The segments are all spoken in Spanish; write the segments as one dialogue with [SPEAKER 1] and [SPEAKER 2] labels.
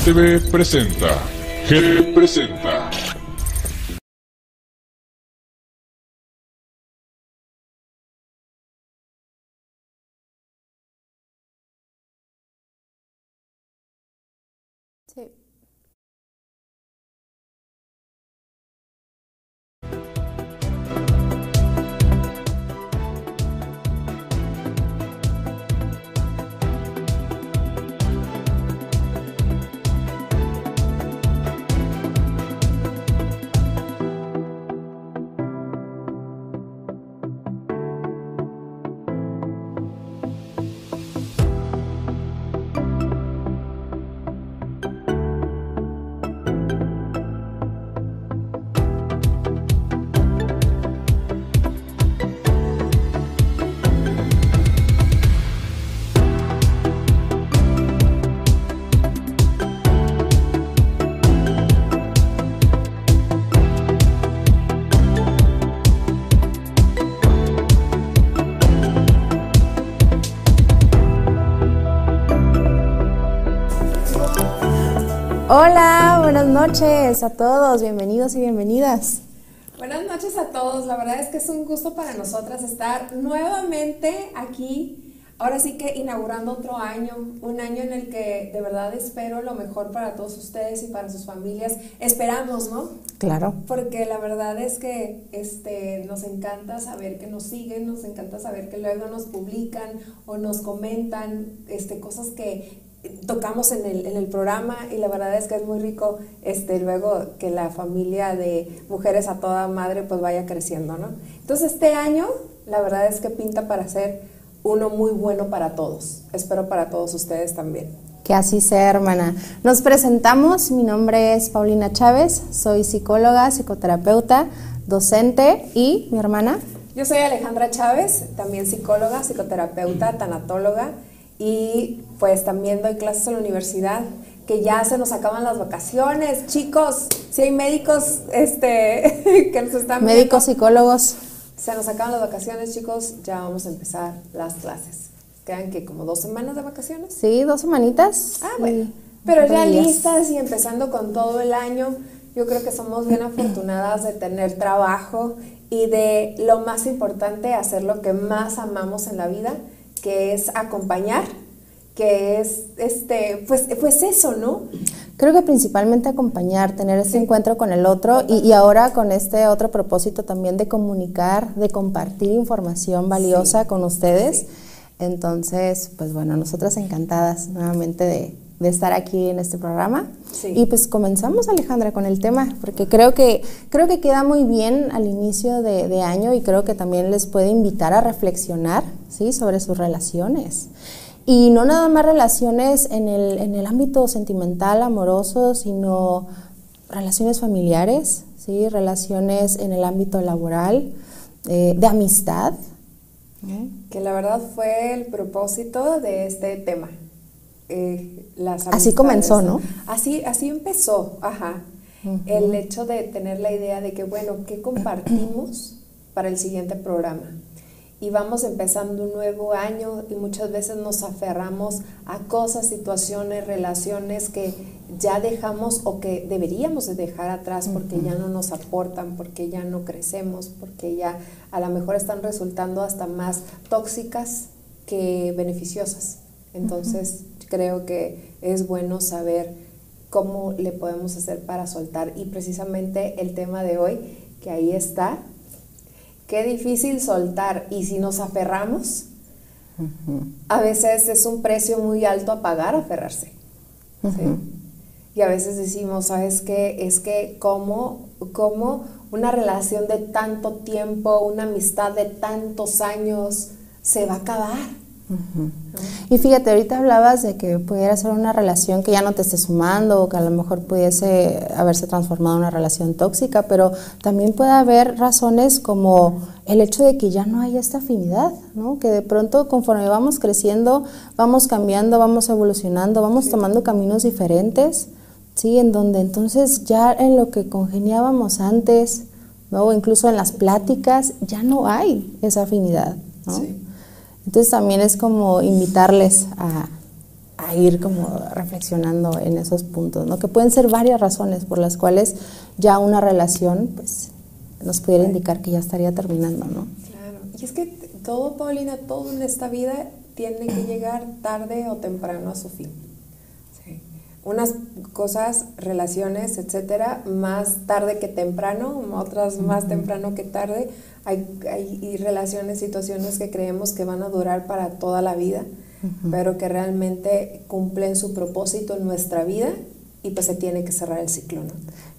[SPEAKER 1] GTV, presenta. GTV presenta.
[SPEAKER 2] Noches a todos, bienvenidos y bienvenidas.
[SPEAKER 3] Buenas noches a todos, la verdad es que es un gusto para nosotras estar nuevamente aquí, ahora sí que inaugurando otro año, un año en el que de verdad espero lo mejor para todos ustedes y para sus familias, esperamos, ¿no?
[SPEAKER 2] Claro.
[SPEAKER 3] Porque la verdad es que este, nos encanta saber que nos siguen, nos encanta saber que luego nos publican o nos comentan este, cosas que tocamos en el, en el programa y la verdad es que es muy rico este, luego que la familia de mujeres a toda madre pues vaya creciendo, ¿no? Entonces este año la verdad es que pinta para ser uno muy bueno para todos. Espero para todos ustedes también.
[SPEAKER 2] Que así sea, hermana. Nos presentamos, mi nombre es Paulina Chávez, soy psicóloga, psicoterapeuta, docente y mi hermana.
[SPEAKER 3] Yo soy Alejandra Chávez, también psicóloga, psicoterapeuta, tanatóloga y pues también doy clases en la universidad que ya se nos acaban las vacaciones, chicos, si hay médicos este que nos están
[SPEAKER 2] médicos psicólogos
[SPEAKER 3] se nos acaban las vacaciones, chicos, ya vamos a empezar las clases. Quedan que como dos semanas de vacaciones.
[SPEAKER 2] Sí, dos semanitas.
[SPEAKER 3] Ah, bueno. Pero ya listas y empezando con todo el año, yo creo que somos bien afortunadas de tener trabajo y de lo más importante, hacer lo que más amamos en la vida, que es acompañar, que es, este, pues, pues eso, ¿no?
[SPEAKER 2] Creo que principalmente acompañar, tener ese encuentro con el otro y, y, ahora con este otro propósito también de comunicar, de compartir información valiosa sí. con ustedes. Sí. Entonces, pues bueno, nosotras encantadas nuevamente de, de estar aquí en este programa. Sí. Y pues comenzamos, Alejandra, con el tema, porque creo que, creo que queda muy bien al inicio de, de, año y creo que también les puede invitar a reflexionar ¿sí? sobre sus relaciones. Y no nada más relaciones en el, en el ámbito sentimental, amoroso, sino relaciones familiares, ¿sí? relaciones en el ámbito laboral, eh, de amistad.
[SPEAKER 3] Que la verdad fue el propósito de este tema. Eh, las
[SPEAKER 2] así comenzó, ¿no?
[SPEAKER 3] Así, así empezó, ajá. Uh -huh. El hecho de tener la idea de que, bueno, ¿qué compartimos para el siguiente programa? y vamos empezando un nuevo año y muchas veces nos aferramos a cosas, situaciones, relaciones que ya dejamos o que deberíamos de dejar atrás porque uh -huh. ya no nos aportan, porque ya no crecemos, porque ya a lo mejor están resultando hasta más tóxicas que beneficiosas. Entonces uh -huh. Creo que es bueno saber cómo le podemos hacer para soltar y precisamente el tema de hoy que ahí está Qué difícil soltar y si nos aferramos, uh -huh. a veces es un precio muy alto a pagar aferrarse. Uh -huh. ¿sí? Y a veces decimos, ¿sabes qué? Es que cómo, cómo una relación de tanto tiempo, una amistad de tantos años se va a acabar.
[SPEAKER 2] Uh. Y fíjate, ahorita hablabas de que pudiera ser una relación que ya no te esté sumando o que a lo mejor pudiese haberse transformado en una relación tóxica, pero también puede haber razones como el hecho de que ya no hay esta afinidad, ¿no? Que de pronto conforme vamos creciendo, vamos cambiando, vamos evolucionando, vamos sí. tomando caminos diferentes, ¿sí? En donde entonces ya en lo que congeniábamos antes, ¿no? O incluso en las pláticas, ya no hay esa afinidad, ¿no? Sí. Entonces también es como invitarles a, a ir como reflexionando en esos puntos, ¿no? Que pueden ser varias razones por las cuales ya una relación, pues, nos pudiera indicar que ya estaría terminando, ¿no?
[SPEAKER 3] Claro. Y es que todo, Paulina, todo en esta vida tiene que llegar tarde o temprano a su fin. Unas cosas, relaciones, etcétera, más tarde que temprano, otras más temprano que tarde. Hay, hay relaciones, situaciones que creemos que van a durar para toda la vida pero que realmente cumplen su propósito en nuestra vida y pues se tiene que cerrar el ciclo, ¿no?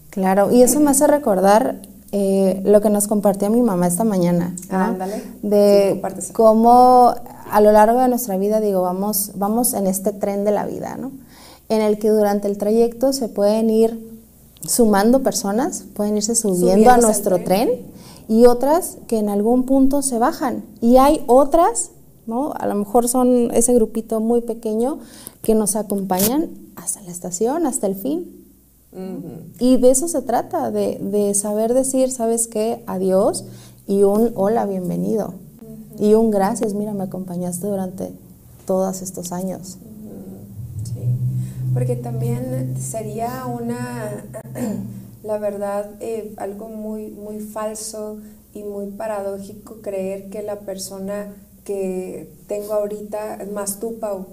[SPEAKER 2] Claro, y eso me hace recordar eh, lo que nos compartió mi mamá esta mañana.
[SPEAKER 3] Ándale.
[SPEAKER 2] De cómo a lo largo de nuestra vida, digo, vamos, vamos en este tren de la vida, ¿no? En el que durante el trayecto se pueden ir sumando personas, pueden irse subiendo a nuestro tren. tren y otras que en algún punto se bajan. Y hay otras a lo mejor son ese grupito muy pequeño que nos acompañan hasta la estación, hasta el fin. Y de eso se trata, de, saber decir, ¿sabes qué? Adiós y un hola, bienvenido. Y un gracias, mira, me acompañaste durante todos estos años.
[SPEAKER 3] Porque también sería una, la verdad, eh, algo muy, muy falso y muy paradójico creer que la persona que tengo ahorita, más tú, Pau,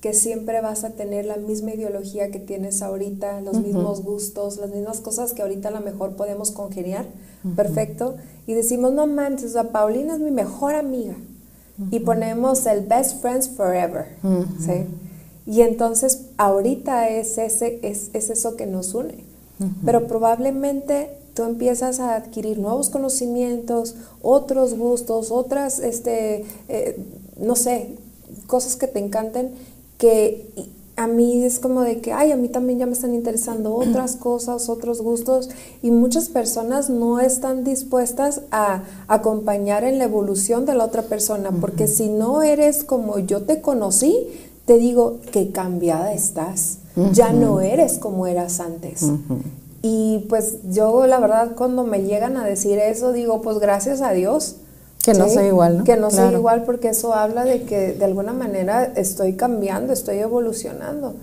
[SPEAKER 3] que siempre vas a tener la misma ideología que tienes ahorita, los mismos gustos, las mismas cosas que ahorita a lo mejor podemos congeniar, perfecto, y decimos, no manches, o Paulina es mi mejor amiga, y ponemos el best friends forever, ¿sí? Y entonces ahorita es, ese, es, es eso que nos une, pero probablemente tú empiezas a adquirir nuevos conocimientos, otros gustos, otras, este, eh, no sé, cosas que te encanten, que a mí es como de que, ay, a mí también ya me están interesando otras cosas, otros gustos, y muchas personas no están dispuestas a acompañar en la evolución de la otra persona, porque si no eres como yo te conocí, te digo que cambiada estás, ya no eres como eras antes. Y pues yo la verdad cuando me llegan a decir eso digo pues gracias a Dios.
[SPEAKER 2] Que no soy igual, ¿no?
[SPEAKER 3] Que no soy igual porque eso habla de que de alguna manera estoy cambiando, estoy evolucionando.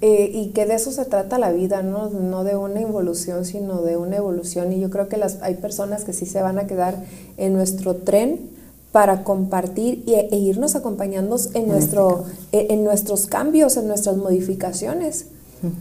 [SPEAKER 3] Eh, y que de eso se trata la vida, ¿no? no de una evolución, sino de una evolución. Y yo creo que las, hay personas que sí se van a quedar en nuestro tren para compartir e, irnos acompañando en, nuestro, e, en nuestros cambios, en nuestras modificaciones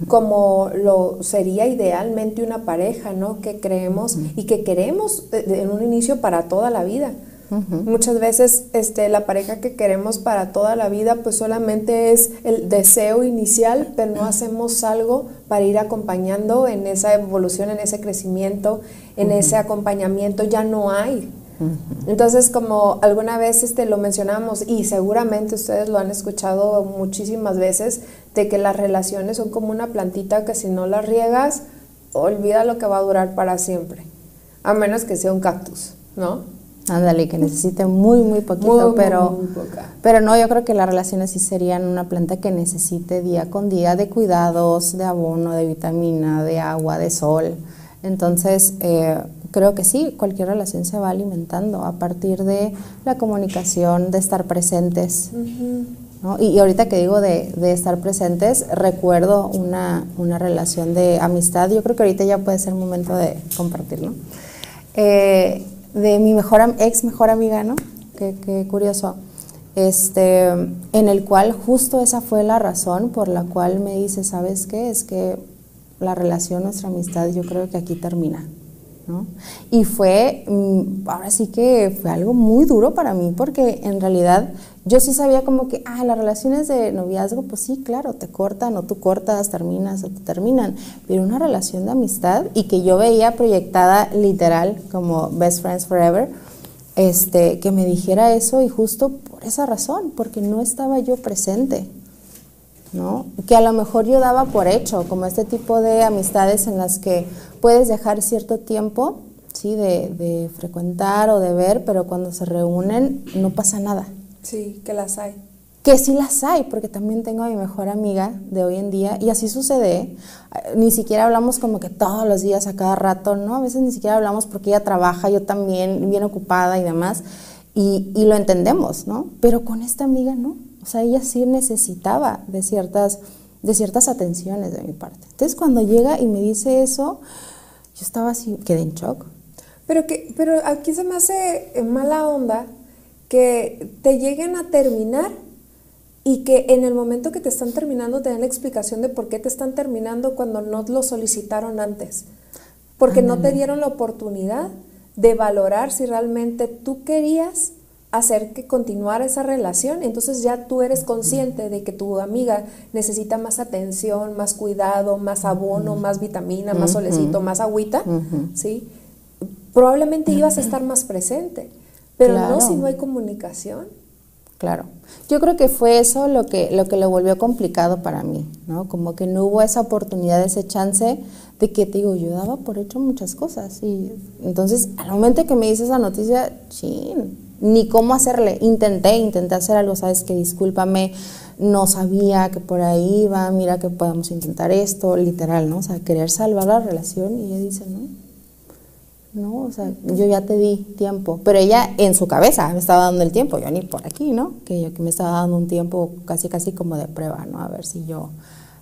[SPEAKER 3] como lo sería idealmente una pareja, ¿no? Que creemos y que queremos en un inicio para toda la vida. Muchas veces este, la pareja que queremos para toda la vida pues solamente es el deseo inicial, pero no hacemos algo para ir acompañando en esa evolución, en ese crecimiento, en ese acompañamiento. Ya no hay entonces, como alguna vez este, lo mencionamos y seguramente ustedes lo han escuchado muchísimas veces, de que las relaciones son como una plantita que si no la riegas, olvida lo que va a durar para siempre, a menos que sea un cactus, ¿no?
[SPEAKER 2] Ándale, que necesite muy, muy poquito, pero, pero no, yo creo que las relaciones sí serían una planta que necesite día con día de cuidados, de abono, de vitamina, de agua, de sol. Entonces, eh, creo que sí, cualquier relación se va alimentando a partir de la comunicación, de estar presentes. y, ahorita que digo de, estar presentes, recuerdo una, relación de amistad, yo creo que ahorita ya puede ser momento de compartirlo, eh, de mi mejor, ex mejor amiga, ¿no? Qué, curioso. Este, en el cual justo esa fue la razón por la cual me dice, ¿sabes qué? Es que la relación, nuestra amistad, yo creo que aquí termina. Y fue, mm, ahora sí que fue algo muy duro para mí porque en realidad yo sí sabía como que, ah, las relaciones de noviazgo, pues sí, claro, te cortan o tú cortas, terminas o te terminan, pero una relación de amistad y que yo veía proyectada literal como Best Friends Forever, este, que me dijera eso y justo por esa razón, porque no estaba yo presente. ¿No? Que a lo mejor yo daba por hecho, como este tipo de amistades en las que puedes dejar cierto tiempo, ¿sí? De, frecuentar o de ver, pero cuando se reúnen no pasa nada.
[SPEAKER 3] Sí, que las hay.
[SPEAKER 2] Que sí las hay, porque también tengo a mi mejor amiga de hoy en día y así sucede. Ni siquiera hablamos como que todos los días, a cada rato, ¿no? A veces ni siquiera hablamos porque ella trabaja, yo también, bien ocupada y demás, y, y lo entendemos, ¿no? Pero con esta amiga no. O sea, ella sí necesitaba de ciertas, de ciertas atenciones de mi parte. Entonces, cuando llega y me dice eso, yo estaba así, quedé en shock.
[SPEAKER 3] Pero, que, pero aquí se me hace mala onda que te lleguen a terminar y que en el momento que te están terminando te den la explicación de por qué te están terminando cuando no lo solicitaron antes. Porque no te dieron la oportunidad de valorar si realmente tú querías hacer que continuara esa relación. Entonces ya tú eres consciente de que tu amiga necesita más atención, más cuidado, más abono, más vitamina, más solecito, más agüita, ¿sí? Probablemente ibas a estar más presente, pero no si no hay comunicación.
[SPEAKER 2] Claro. Yo creo que fue eso lo que, lo que lo volvió complicado para mí, ¿no? Como que no hubo esa oportunidad, ese chance de que te digo, yo daba por hecho muchas cosas. Y entonces, al momento que me dice esa noticia, chin, ni cómo hacerle. Intenté, intenté hacer algo, sabes que discúlpame, no sabía que por ahí iba, mira que podemos intentar esto, literal, ¿no? O sea, querer salvar la relación y ella dice, no, no, o sea, yo ya te di tiempo, pero ella en su cabeza me estaba dando el tiempo, yo ni por aquí, ¿no? Que yo que me estaba dando un tiempo casi casi como de prueba, ¿no? A ver si yo,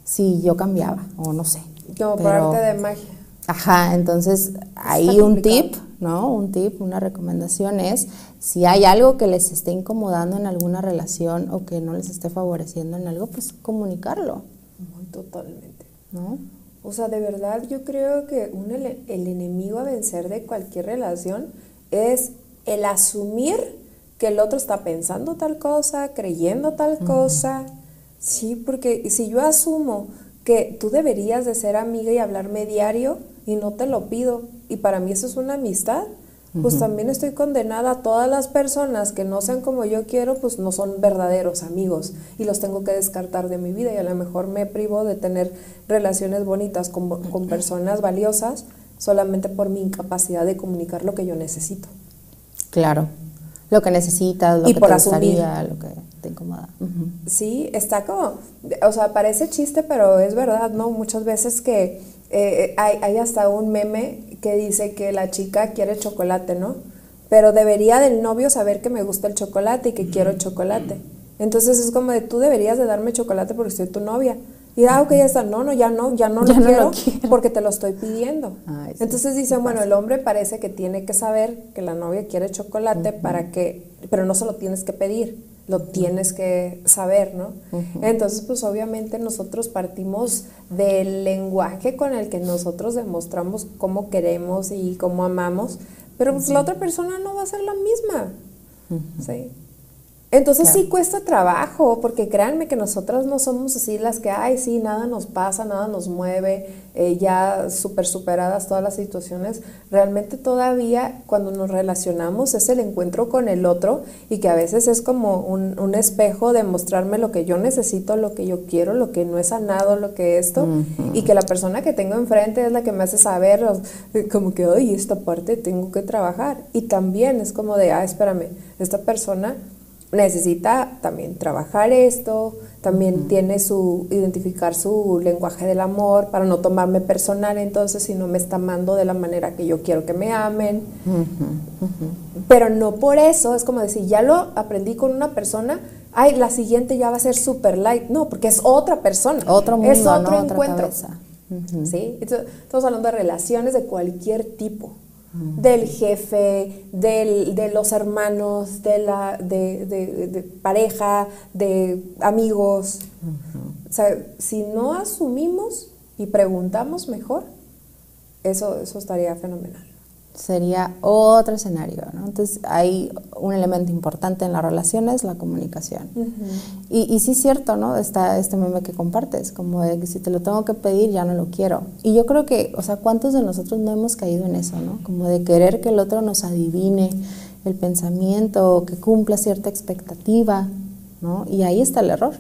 [SPEAKER 2] si yo cambiaba o no sé.
[SPEAKER 3] Como por arte de magia.
[SPEAKER 2] Ajá, entonces ahí un tip, ¿no? Un tip, una recomendación es si hay algo que les esté incomodando en alguna relación o que no les esté favoreciendo en algo, pues comunicarlo.
[SPEAKER 3] Muy totalmente. ¿No? O sea, de verdad yo creo que un, el, enemigo a vencer de cualquier relación es el asumir que el otro está pensando tal cosa, creyendo tal cosa. Sí, porque si yo asumo que tú deberías de ser amiga y hablarme diario y no te lo pido, y para mí eso es una amistad, pues también estoy condenada a todas las personas que no sean como yo quiero, pues no son verdaderos amigos y los tengo que descartar de mi vida. Y a lo mejor me privo de tener relaciones bonitas con, con personas valiosas solamente por mi incapacidad de comunicar lo que yo necesito.
[SPEAKER 2] Claro, lo que necesitas, lo que
[SPEAKER 3] por
[SPEAKER 2] te
[SPEAKER 3] gustaría,
[SPEAKER 2] lo que te incomoda.
[SPEAKER 3] Sí, está como, o sea, parece chiste, pero es verdad, ¿no? Muchas veces que eh, hay, hay, hasta un meme que dice que la chica quiere chocolate, ¿no? Pero debería del novio saber que me gusta el chocolate y que quiero chocolate. Entonces es como de tú deberías de darme chocolate porque soy tu novia. Y ah, ok, ya está. No, no, ya no, ya no, lo, quiero porque te lo estoy pidiendo. Entonces dicen, bueno, el hombre parece que tiene que saber que la novia quiere chocolate para que, pero no se lo tienes que pedir lo tienes que saber, ¿no? Entonces, pues obviamente nosotros partimos del lenguaje con el que nosotros demostramos cómo queremos y cómo amamos, pero pues la otra persona no va a ser la misma, ¿sí? Entonces sí cuesta trabajo, porque créanme que nosotras no somos así las que, ay, sí, nada nos pasa, nada nos mueve, eh, ya súper superadas todas las situaciones. Realmente todavía cuando nos relacionamos es el encuentro con el otro y que a veces es como un, espejo de mostrarme lo que yo necesito, lo que yo quiero, lo que no he sanado, lo que esto, y que la persona que tengo enfrente es la que me hace saber como que, ay, esta parte tengo que trabajar. Y también es como de, ah, espérame, esta persona necesita también trabajar esto, también tiene su identificar su lenguaje del amor para no tomarme personal entonces si no me está amando de la manera que yo quiero que me amen. Pero no por eso, es como decir, ya lo aprendí con una persona, ay, la siguiente ya va a ser super light. No, porque es otra persona.
[SPEAKER 2] Otro mundo,
[SPEAKER 3] es otro
[SPEAKER 2] ¿no?
[SPEAKER 3] encuentro. ¿Sí? estamos hablando de relaciones de cualquier tipo del jefe, de los hermanos, de la de, pareja, de amigos. O sea, si no asumimos y preguntamos mejor, eso, eso estaría fenomenal
[SPEAKER 2] sería otro escenario. ¿no? Entonces hay un elemento importante en las relaciones, la comunicación. y, y, sí es cierto, ¿no? Está este meme que compartes, como de que si te lo tengo que pedir ya no lo quiero. Y yo creo que, o sea, ¿cuántos de nosotros no hemos caído en eso, ¿no? Como de querer que el otro nos adivine el pensamiento, que cumpla cierta expectativa, ¿no? Y ahí está el error.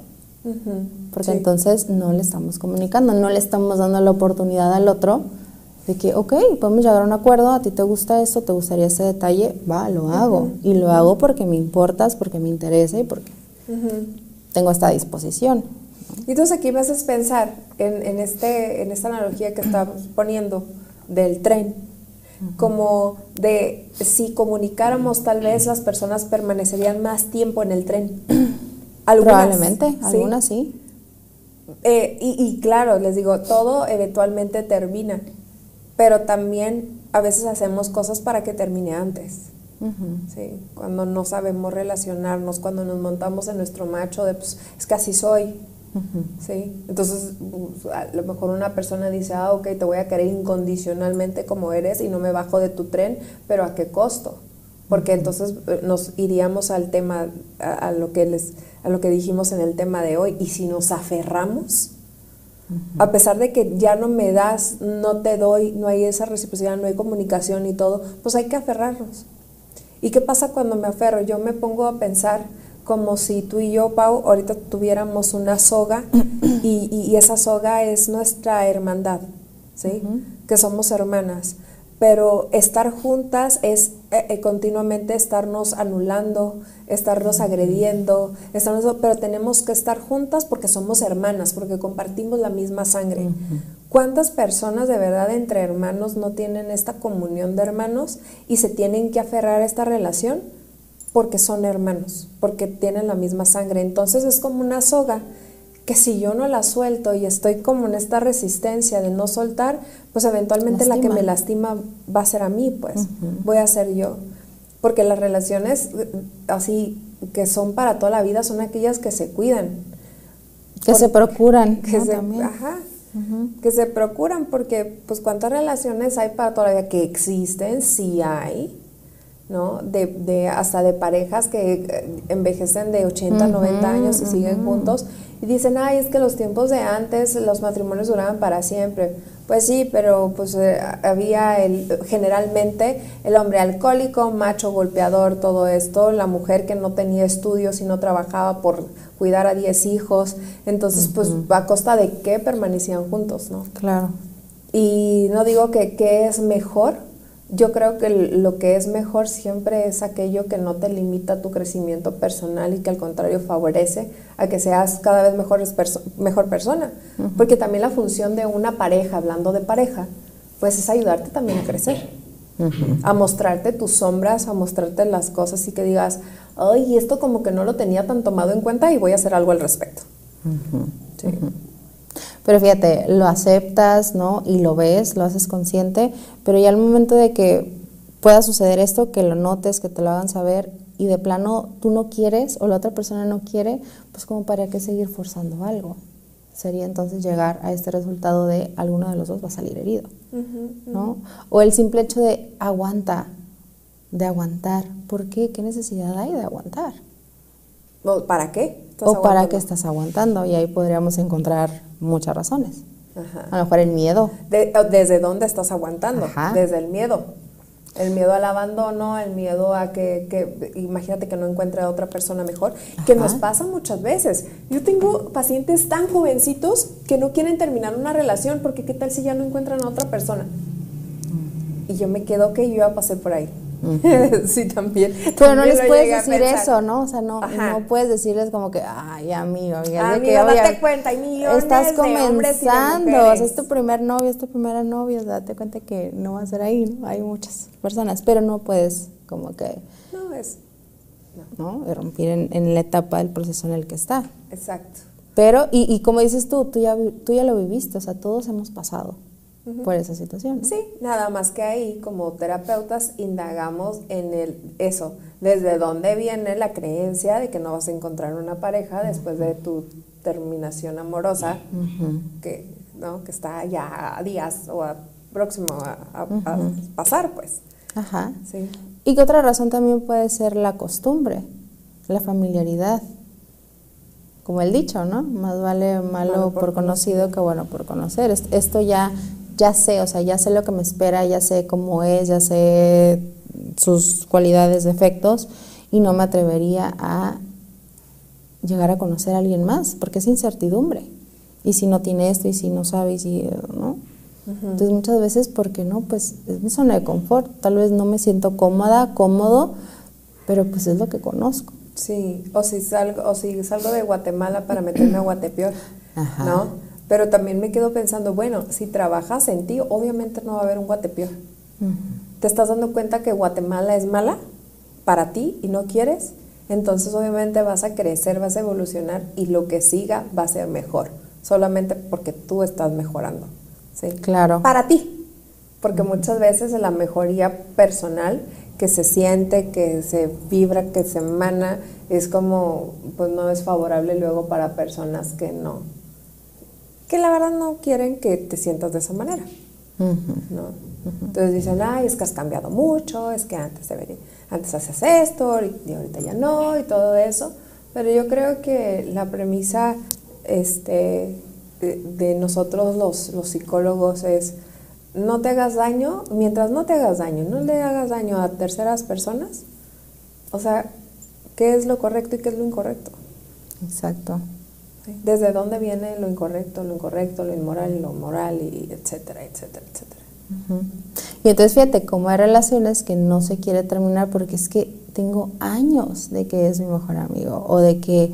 [SPEAKER 2] Porque entonces no le estamos comunicando, no le estamos dando la oportunidad al otro de que, ok, podemos llegar a un acuerdo, a ti te gusta esto, te gustaría ese detalle, va, lo hago. Y lo hago porque me importas, porque me interesa y porque tengo esta disposición.
[SPEAKER 3] Y entonces aquí me haces pensar en, este, en esta analogía que estamos poniendo del tren, como de si comunicáramos tal vez las personas permanecerían más tiempo en el tren.
[SPEAKER 2] Probablemente, algunas sí.
[SPEAKER 3] Eh, y, claro, les digo, todo eventualmente termina, pero también a veces hacemos cosas para que termine antes. sí, cuando no sabemos relacionarnos, cuando nos montamos en nuestro macho de, pues, es que así soy. ¿sí? Entonces, pues, a lo mejor una persona dice, ah, ok, te voy a querer incondicionalmente como eres y no me bajo de tu tren, pero ¿a qué costo? Porque entonces eh, nos iríamos al tema, a lo que les a lo que dijimos en el tema de hoy, y si nos aferramos, a pesar de que ya no me das, no te doy, no hay esa reciprocidad, no hay comunicación y todo, pues hay que aferrarnos. ¿Y qué pasa cuando me aferro? Yo me pongo a pensar como si tú y yo, Pau, ahorita tuviéramos una soga y, esa soga es nuestra hermandad, ¿sí? Que somos hermanas pero estar juntas es eh, eh, continuamente estarnos anulando, estarnos agrediendo, estarnos, pero tenemos que estar juntas porque somos hermanas, porque compartimos la misma sangre. ¿Cuántas personas de verdad entre hermanos no tienen esta comunión de hermanos y se tienen que aferrar a esta relación? Porque son hermanos, porque tienen la misma sangre. Entonces es como una soga que si yo no la suelto y estoy como en esta resistencia de no soltar, pues eventualmente la que me lastima va a ser a mí, pues voy a ser yo. Porque las relaciones así que son para toda la vida son aquellas que se cuidan.
[SPEAKER 2] Que se procuran.
[SPEAKER 3] Que se, ajá, que se procuran porque pues cuántas relaciones hay para toda la vida que existen, sí hay, ¿no? De, de, hasta de parejas que eh, envejecen de 80, 90 años y siguen juntos y dicen, ay, es que los tiempos de antes los matrimonios duraban para siempre. Pues sí, pero pues eh, había el, generalmente el hombre alcohólico, macho golpeador, todo esto, la mujer que no tenía estudios y no trabajaba por cuidar a 10 hijos, entonces pues a costa de qué permanecían juntos, ¿no?
[SPEAKER 2] Claro.
[SPEAKER 3] Y no digo que qué es mejor, yo creo que lo que es mejor siempre es aquello que no te limita tu crecimiento personal y que al contrario favorece a que seas cada vez mejor, mejor persona. Porque también la función de una pareja, hablando de pareja, pues es ayudarte también a crecer. A mostrarte tus sombras, a mostrarte las cosas y que digas, ay, esto como que no lo tenía tan tomado en cuenta y voy a hacer algo al respecto.
[SPEAKER 2] Sí. Pero fíjate, lo aceptas, ¿no? Y lo ves, lo haces consciente, pero ya al momento de que pueda suceder esto, que lo notes, que te lo hagan saber y de plano tú no quieres o la otra persona no quiere, pues como para qué seguir forzando algo. Sería entonces llegar a este resultado de alguno de los dos va a salir herido, ¿no? O el simple hecho de aguanta, de aguantar. ¿Por qué? ¿Qué necesidad hay de aguantar?
[SPEAKER 3] ¿Para qué?
[SPEAKER 2] ¿O para qué estás aguantando? Y ahí podríamos encontrar muchas razones. A lo mejor el miedo.
[SPEAKER 3] ¿Desde dónde estás aguantando? Desde el miedo. El miedo al abandono, el miedo a que, imagínate que no encuentre a otra persona mejor, que nos pasa muchas veces. Yo tengo pacientes tan jovencitos que no quieren terminar una relación porque qué tal si ya no encuentran a otra persona. Mm. Y yo me quedo que yo ya pasé por ahí. sí, también.
[SPEAKER 2] Pero no les puedes decir eso, ¿no? O sea, no, no puedes decirles como que, ay, amigo,
[SPEAKER 3] amigo, que, date cuenta, hay millones
[SPEAKER 2] estás comenzando, o sea, es tu primer novio, es tu primera novia, date cuenta que no va a ser ahí, ¿no? Hay muchas personas, pero no puedes como que...
[SPEAKER 3] No, es...
[SPEAKER 2] No, ¿no? romper en, en, la etapa del proceso en el que está.
[SPEAKER 3] Exacto.
[SPEAKER 2] Pero, y, y como dices tú, tú ya, tú ya lo viviste, o sea, todos hemos pasado por esa situación.
[SPEAKER 3] Sí, nada más que ahí como terapeutas indagamos en el eso, desde dónde viene la creencia de que no vas a encontrar una pareja después de tu terminación amorosa, que, ¿no? que está ya a días o próximo a, pasar, pues.
[SPEAKER 2] Ajá. Sí. Y que otra razón también puede ser la costumbre, la familiaridad. Como el dicho, ¿no? Más vale malo, por, conocido que bueno por conocer. Esto ya ya sé, o sea, ya sé lo que me espera, ya sé cómo es, ya sé sus cualidades, defectos, y no me atrevería a llegar a conocer a alguien más, porque es incertidumbre. Y si no tiene esto, y si no sabe, y si, ¿no? Entonces muchas veces, ¿por qué no? Pues es mi zona de confort, tal vez no me siento cómoda, cómodo, pero pues es lo que conozco.
[SPEAKER 3] Sí, o si salgo, o si salgo de Guatemala para meterme a Guatepeor, ¿no? Pero también me quedo pensando, bueno, si trabajas en ti, obviamente no va a haber un guatepeor. ¿Te estás dando cuenta que Guatemala es mala para ti y no quieres? entonces obviamente vas a crecer, vas a evolucionar y lo que siga va a ser mejor, solamente porque tú estás mejorando. ¿sí?
[SPEAKER 2] Claro.
[SPEAKER 3] Para ti, porque muchas veces la mejoría personal que se siente, que se vibra, que se emana, es como, pues no es favorable luego para personas que no, que la verdad no quieren que te sientas de esa manera. ¿no? Entonces dicen, ay, es que has cambiado mucho, es que antes, debería, antes hacías esto y ahorita ya no, y todo eso. Pero yo creo que la premisa este, de, nosotros los, los psicólogos es, no te hagas daño, mientras no te hagas daño, no le hagas daño a terceras personas, o sea, ¿qué es lo correcto y qué es lo incorrecto?
[SPEAKER 2] Exacto.
[SPEAKER 3] ¿Desde dónde viene lo incorrecto, lo incorrecto, lo inmoral, lo moral, y etcétera, etcétera, etcétera?
[SPEAKER 2] Y entonces fíjate cómo hay relaciones que no se quiere terminar porque es que tengo años de que es mi mejor amigo o de que, eh,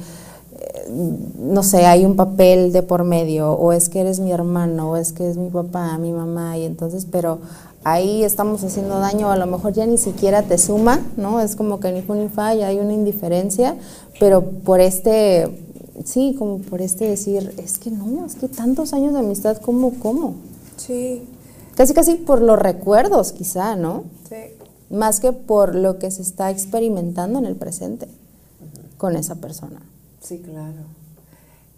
[SPEAKER 2] no sé, hay un papel de por medio o es que eres mi hermano o es que es mi papá, mi mamá y entonces, pero ahí estamos haciendo daño, a lo mejor ya ni siquiera te suma, ¿no? Es como que ni fu ni fa, ya hay una indiferencia, pero por este, sí, como por este decir, es que no, es que tantos años de amistad, ¿cómo, cómo?
[SPEAKER 3] Sí,
[SPEAKER 2] Casi, casi por los recuerdos, quizá, ¿no?
[SPEAKER 3] Sí.
[SPEAKER 2] Más que por lo que se está experimentando en el presente con esa persona.
[SPEAKER 3] Sí, claro.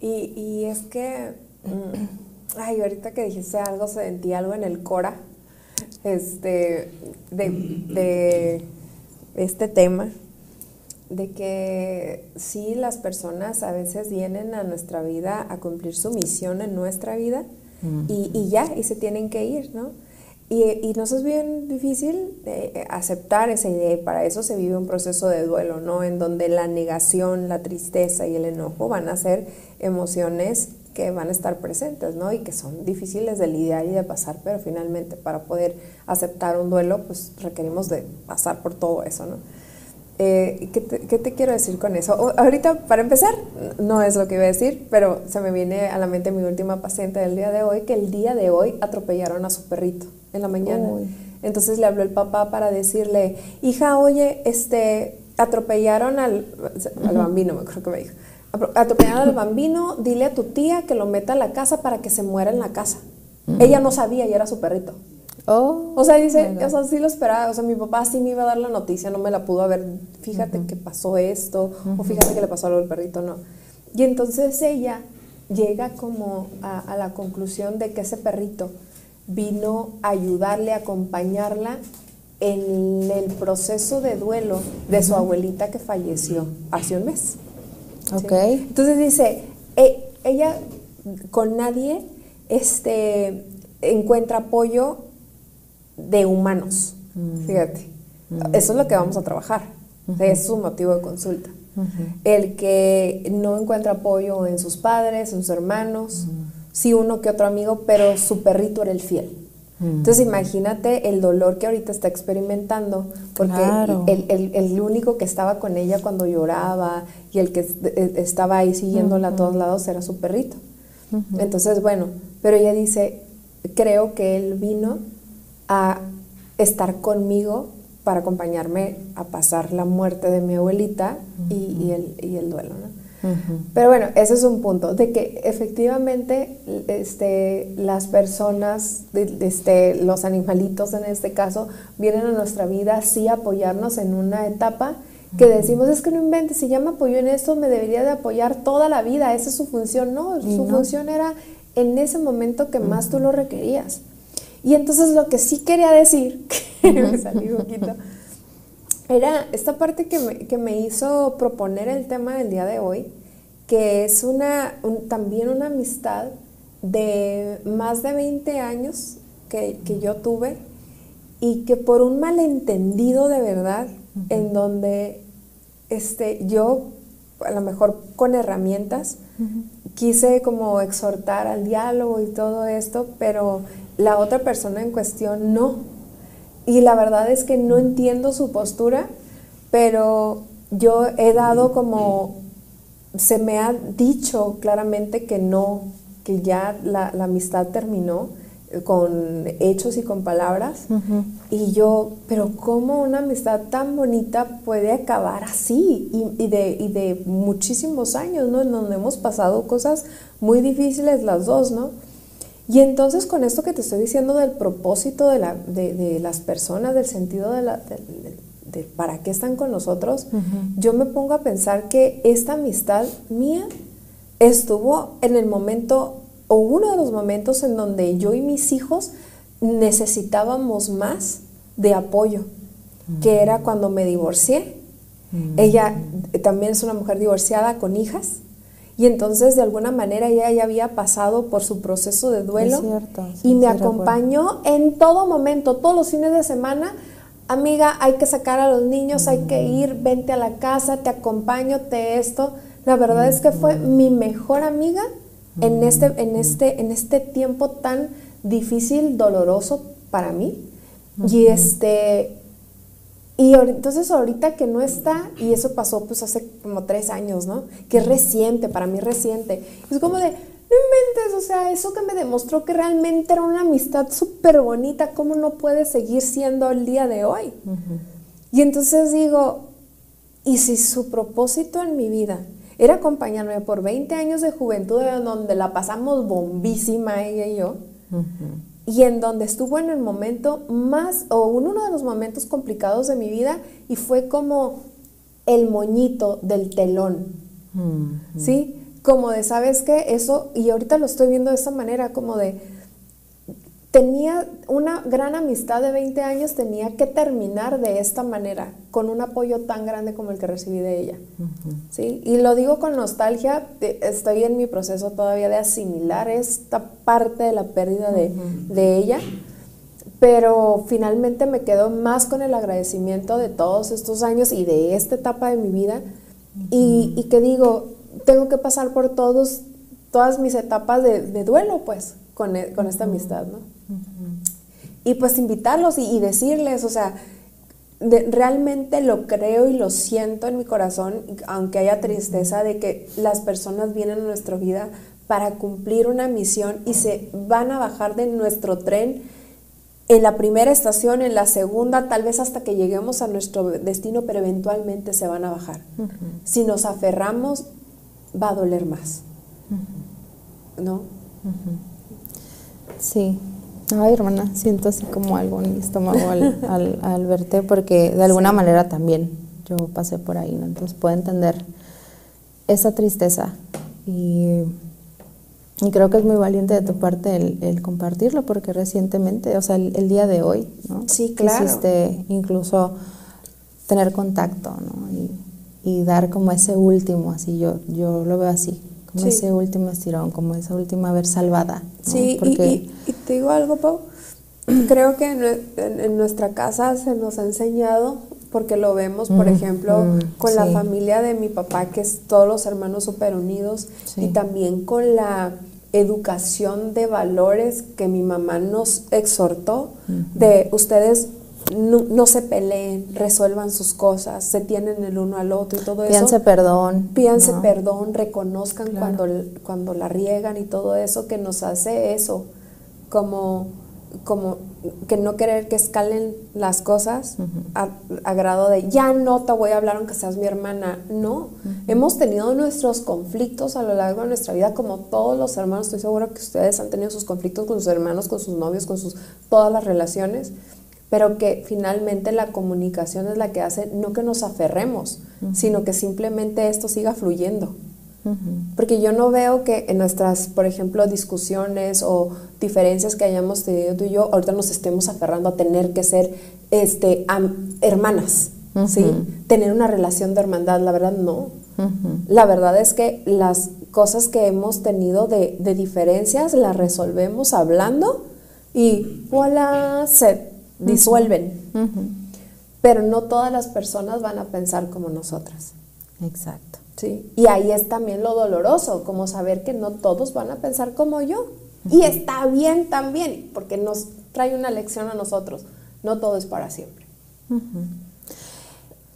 [SPEAKER 3] Y, y es que, mm, ay, ahorita que dijiste algo, sentí algo en el Cora, este, de, de este tema, de que sí, las personas a veces vienen a nuestra vida a cumplir su misión en nuestra vida, y, ya, y se tienen que ir, ¿no? Y, y nos es bien difícil eh, aceptar esa idea y para eso se vive un proceso de duelo, ¿no? En donde la negación, la tristeza y el enojo van a ser emociones que van a estar presentes, ¿no? Y que son difíciles de lidiar y de pasar, pero finalmente para poder aceptar un duelo, pues requerimos de pasar por todo eso, ¿no? Eh, ¿qué, te, quiero decir con eso? ahorita, para empezar, no es lo que iba a decir, pero se me viene a la mente mi última paciente del día de hoy, que el día de hoy atropellaron a su perrito en la mañana. Entonces le habló el papá para decirle, hija, oye, este, atropellaron al, al bambino, me creo que me dijo. Atropellaron al bambino, dile a tu tía que lo meta a la casa para que se muera en la casa. Ella no sabía y era su perrito.
[SPEAKER 2] Oh,
[SPEAKER 3] o sea, dice, o sea, sí lo esperaba, o sea, mi papá sí me iba a dar la noticia, no me la pudo haber, fíjate que pasó esto, o fíjate que le pasó algo al perrito, no. Y entonces ella llega como a, la conclusión de que ese perrito vino a ayudarle, a acompañarla en el proceso de duelo de su abuelita que falleció hace un mes.
[SPEAKER 2] Ok.
[SPEAKER 3] Entonces dice, e, ella con nadie este, encuentra apoyo de humanos. Mm. Fíjate, mm. eso es lo que vamos a trabajar. Es su motivo de consulta. El que no encuentra apoyo en sus padres, en sus hermanos, sí uno que otro amigo, pero su perrito era el fiel. Entonces imagínate el dolor que ahorita está experimentando, porque el, único que estaba con ella cuando lloraba y el que e, estaba ahí siguiéndola a todos lados era su perrito. Entonces, bueno, pero ella dice, creo que él vino a estar conmigo para acompañarme a pasar la muerte de mi abuelita y, el, duelo. Pero bueno, ese es un punto, de que efectivamente este, las personas, este, los animalitos en este caso, vienen a nuestra vida sí a apoyarnos en una etapa que decimos, es que no inventes, si ya me apoyó en esto, me debería de apoyar toda la vida, esa es su función. No, su función era en ese momento que más tú lo requerías. Y entonces lo que sí quería decir, que me salió un poquito, era esta parte que me, que me, hizo proponer el tema del día de hoy, que es una, también una amistad de más de 20 años que, que, yo tuve y que por un malentendido de verdad, en donde este, yo a lo mejor con herramientas quise como exhortar al diálogo y todo esto, pero la otra persona en cuestión no. Y la verdad es que no entiendo su postura, pero yo he dado como, se me ha dicho claramente que no, que ya la, amistad terminó. con hechos y con palabras. Y yo, pero ¿cómo una amistad tan bonita puede acabar así? Y, de, y, de, muchísimos años, ¿no? En donde hemos pasado cosas muy difíciles las dos, ¿no? Y entonces con esto que te estoy diciendo del propósito de, la, de, las personas, del sentido de, la, de, para qué están con nosotros, yo me pongo a pensar que esta amistad mía estuvo en el momento o uno de los momentos en donde yo y mis hijos necesitábamos más de apoyo, que era cuando me divorcié. Ella también es una mujer divorciada con hijas y entonces de alguna manera ella ya había pasado por su proceso de duelo y me acompañó en todo momento, todos los fines de semana. Amiga, hay que sacar a los niños, hay que ir, vente a la casa, te acompaño, te esto. La verdad es que fue mi mejor amiga en este, en este, en este tiempo tan difícil, doloroso para mí. Y este, y entonces ahorita que no está, y eso pasó pues hace como tres años, ¿no? Que es reciente, para mí reciente. Es como de, no inventes, o sea, eso que me demostró que realmente era una amistad súper bonita, ¿cómo no puede seguir siendo el día de hoy? Y entonces digo, ¿y si su propósito en mi vida era acompañarme por 20 años de juventud en donde la pasamos bombísima ella y yo. Y en donde estuvo en el momento más, o en uno de los momentos complicados de mi vida, y fue como el moñito del telón. ¿Sí? Como de, ¿sabes qué? Eso, y ahorita lo estoy viendo de esta manera, como de, tenía una gran amistad de 20 años, tenía que terminar de esta manera, con un apoyo tan grande como el que recibí de ella. ¿sí? Y lo digo con nostalgia, estoy en mi proceso todavía de asimilar esta parte de la pérdida de, de ella, pero finalmente me quedo más con el agradecimiento de todos estos años y de esta etapa de mi vida, y, y, que digo, tengo que pasar por todos, todas mis etapas de, de duelo, pues, con, e, con esta amistad, ¿no? Y pues invitarlos y, decirles, o sea, realmente lo creo y lo siento en mi corazón, aunque haya tristeza de que las personas vienen a nuestra vida para cumplir una misión y se van a bajar de nuestro tren en la primera estación, en la segunda, tal vez hasta que lleguemos a nuestro destino, pero eventualmente se van a bajar. Si nos aferramos, va a doler más. ¿No?
[SPEAKER 2] Sí, Ay, hermana, siento así como algo en mi estómago al, verte, porque de alguna manera también yo pasé por ahí, ¿no? Entonces puedo entender esa tristeza y, creo que es muy valiente de tu parte el, compartirlo, porque recientemente, o sea, el, día de hoy, ¿no?
[SPEAKER 3] Sí, claro.
[SPEAKER 2] Quisiste incluso tener contacto, ¿no? Y, y dar como ese último, así yo, yo lo veo así, como ese último estirón, como esa última vez salvada.
[SPEAKER 3] Sí, y, te digo algo, Pau. Creo que en, nuestra casa se nos ha enseñado, porque lo vemos, por ejemplo, con la familia de mi papá, que es todos los hermanos super unidos, y también con la educación de valores que mi mamá nos exhortó, de ustedes no, se peleen, resuelvan sus cosas, se tienen el uno al otro y todo
[SPEAKER 2] eso. Pídanse perdón.
[SPEAKER 3] Pídanse perdón, reconozcan cuando, cuando la riegan y todo eso que nos hace eso, como, como que no querer que escalen las cosas a, grado de ya no te voy a hablar aunque seas mi hermana. No, hemos tenido nuestros conflictos a lo largo de nuestra vida, como todos los hermanos. Estoy segura que ustedes han tenido sus conflictos con sus hermanos, con sus novios, con sus todas las relaciones pero que finalmente la comunicación es la que hace no que nos aferremos, sino que simplemente esto siga fluyendo. Porque yo no veo que en nuestras, por ejemplo, discusiones o diferencias que hayamos tenido tú y yo, ahorita nos estemos aferrando a tener que ser este, hermanas, ¿sí? Tener una relación de hermandad, la verdad no. La verdad es que las cosas que hemos tenido de, de diferencias las resolvemos hablando y voilà, se disuelven. Pero no todas las personas van a pensar como nosotras.
[SPEAKER 2] Exacto.
[SPEAKER 3] Sí. Y ahí es también lo doloroso, como saber que no todos van a pensar como yo. Y está bien también, porque nos trae una lección a nosotros. No todo es para siempre.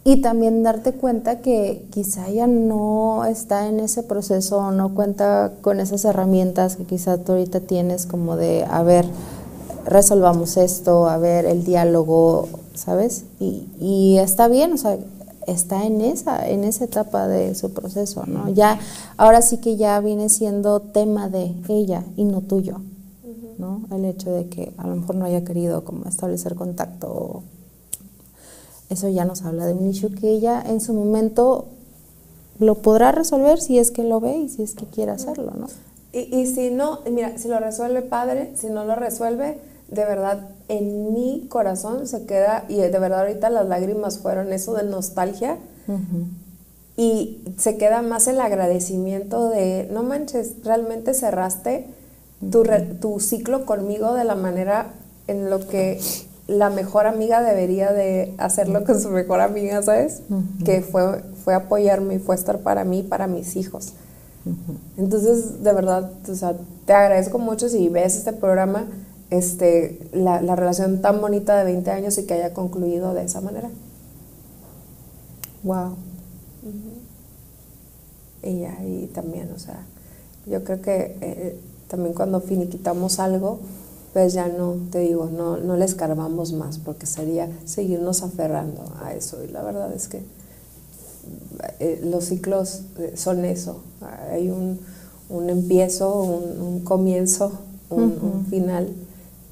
[SPEAKER 2] Y también darte cuenta que quizá ella no está en ese proceso, no cuenta con esas herramientas que quizá tú ahorita tienes como de, a ver, resolvamos esto, a ver, el diálogo, ¿sabes? Y, y está bien, o sea, está en esa, en esa etapa de su proceso, ¿no? Ya, ahora sí que ya viene siendo tema de ella y no tuyo, ¿no? El hecho de que a lo mejor no haya querido como establecer contacto, eso ya nos habla de un issue que ella en su momento lo podrá resolver si es que lo ve y si es que quiere hacerlo, ¿no?
[SPEAKER 3] Y, y si no, mira, si lo resuelve padre, si no lo resuelve, de verdad en mi corazón se queda, y de verdad ahorita las lágrimas fueron eso de nostalgia, y se queda más el agradecimiento de, no manches, realmente cerraste tu, tu ciclo conmigo de la manera en lo que la mejor amiga debería de hacerlo con su mejor amiga, ¿sabes? Que fue, fue apoyarme y fue estar para mí, para mis hijos. Entonces, de verdad, o sea, te agradezco mucho si ves este programa, este, la, la, relación tan bonita de 20 años y que haya concluido de esa manera.
[SPEAKER 2] Wow.
[SPEAKER 3] Y ya, y también, o sea, yo creo que eh, también cuando finiquitamos algo, pues ya no, te digo, no, no le escarbamos más, porque sería seguirnos aferrando a eso. Y la verdad es que eh, los ciclos eh, son eso. Hay un, un empiezo, un, un comienzo, un, un final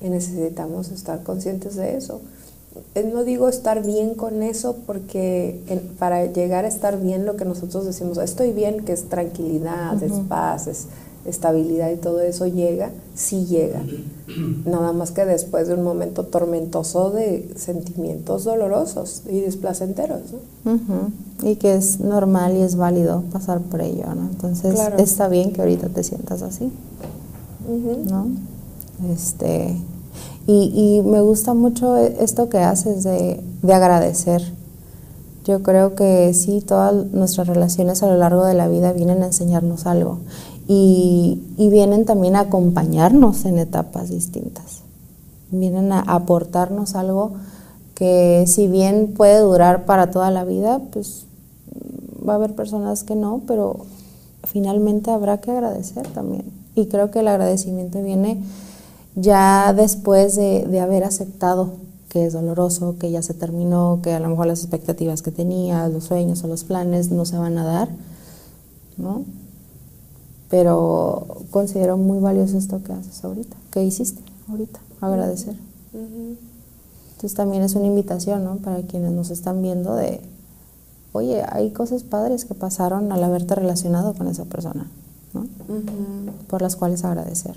[SPEAKER 3] y necesitamos estar conscientes de eso. Eh, no digo estar bien con eso porque para llegar a estar bien lo que nosotros decimos, estoy bien, que es tranquilidad, es paz, es estabilidad y todo eso llega, sí llega. Nada más que después de un momento tormentoso de sentimientos dolorosos y desplacenteros.
[SPEAKER 2] Y que es normal y es válido pasar por ello, ¿no? Entonces está bien que ahorita te sientas así, ¿no? Este, y, me gusta mucho esto que haces de, agradecer. Yo creo que sí, todas nuestras relaciones a lo largo de la vida vienen a enseñarnos algo y, vienen también a acompañarnos en etapas distintas. Vienen a aportarnos algo que si bien puede durar para toda la vida, pues va a haber personas que no, pero finalmente habrá que agradecer también. Y creo que el agradecimiento viene ya después de, haber aceptado que es doloroso, que ya se terminó, que a lo mejor las expectativas que tenía, los sueños o los planes no se van a dar, ¿no? Pero considero muy valioso esto que haces ahorita, que hiciste ahorita, agradecer. Entonces también es una invitación, ¿no? Para quienes nos están viendo de, oye, hay cosas padres que pasaron al haberte relacionado con esa persona, ¿no? Por las cuales agradecer.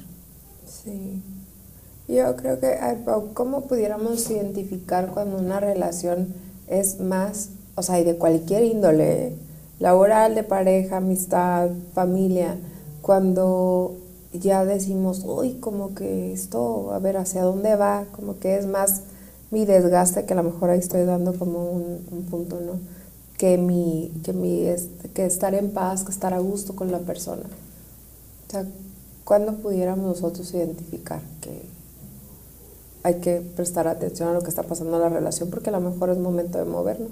[SPEAKER 3] Sí. Yo creo que, ¿cómo pudiéramos identificar cuando una relación es más, o sea, y de cualquier índole, laboral, de pareja, amistad, familia, cuando ya decimos, uy, como que esto, a ver, ¿hacia dónde va? Como que es más mi desgaste, que a lo mejor ahí estoy dando como un, punto, ¿no? Que mi, que mi, que estar en paz, que estar a gusto con la persona. O sea, ¿cuándo pudiéramos nosotros identificar que hay que prestar atención a lo que está pasando en la relación porque a lo mejor es momento de movernos.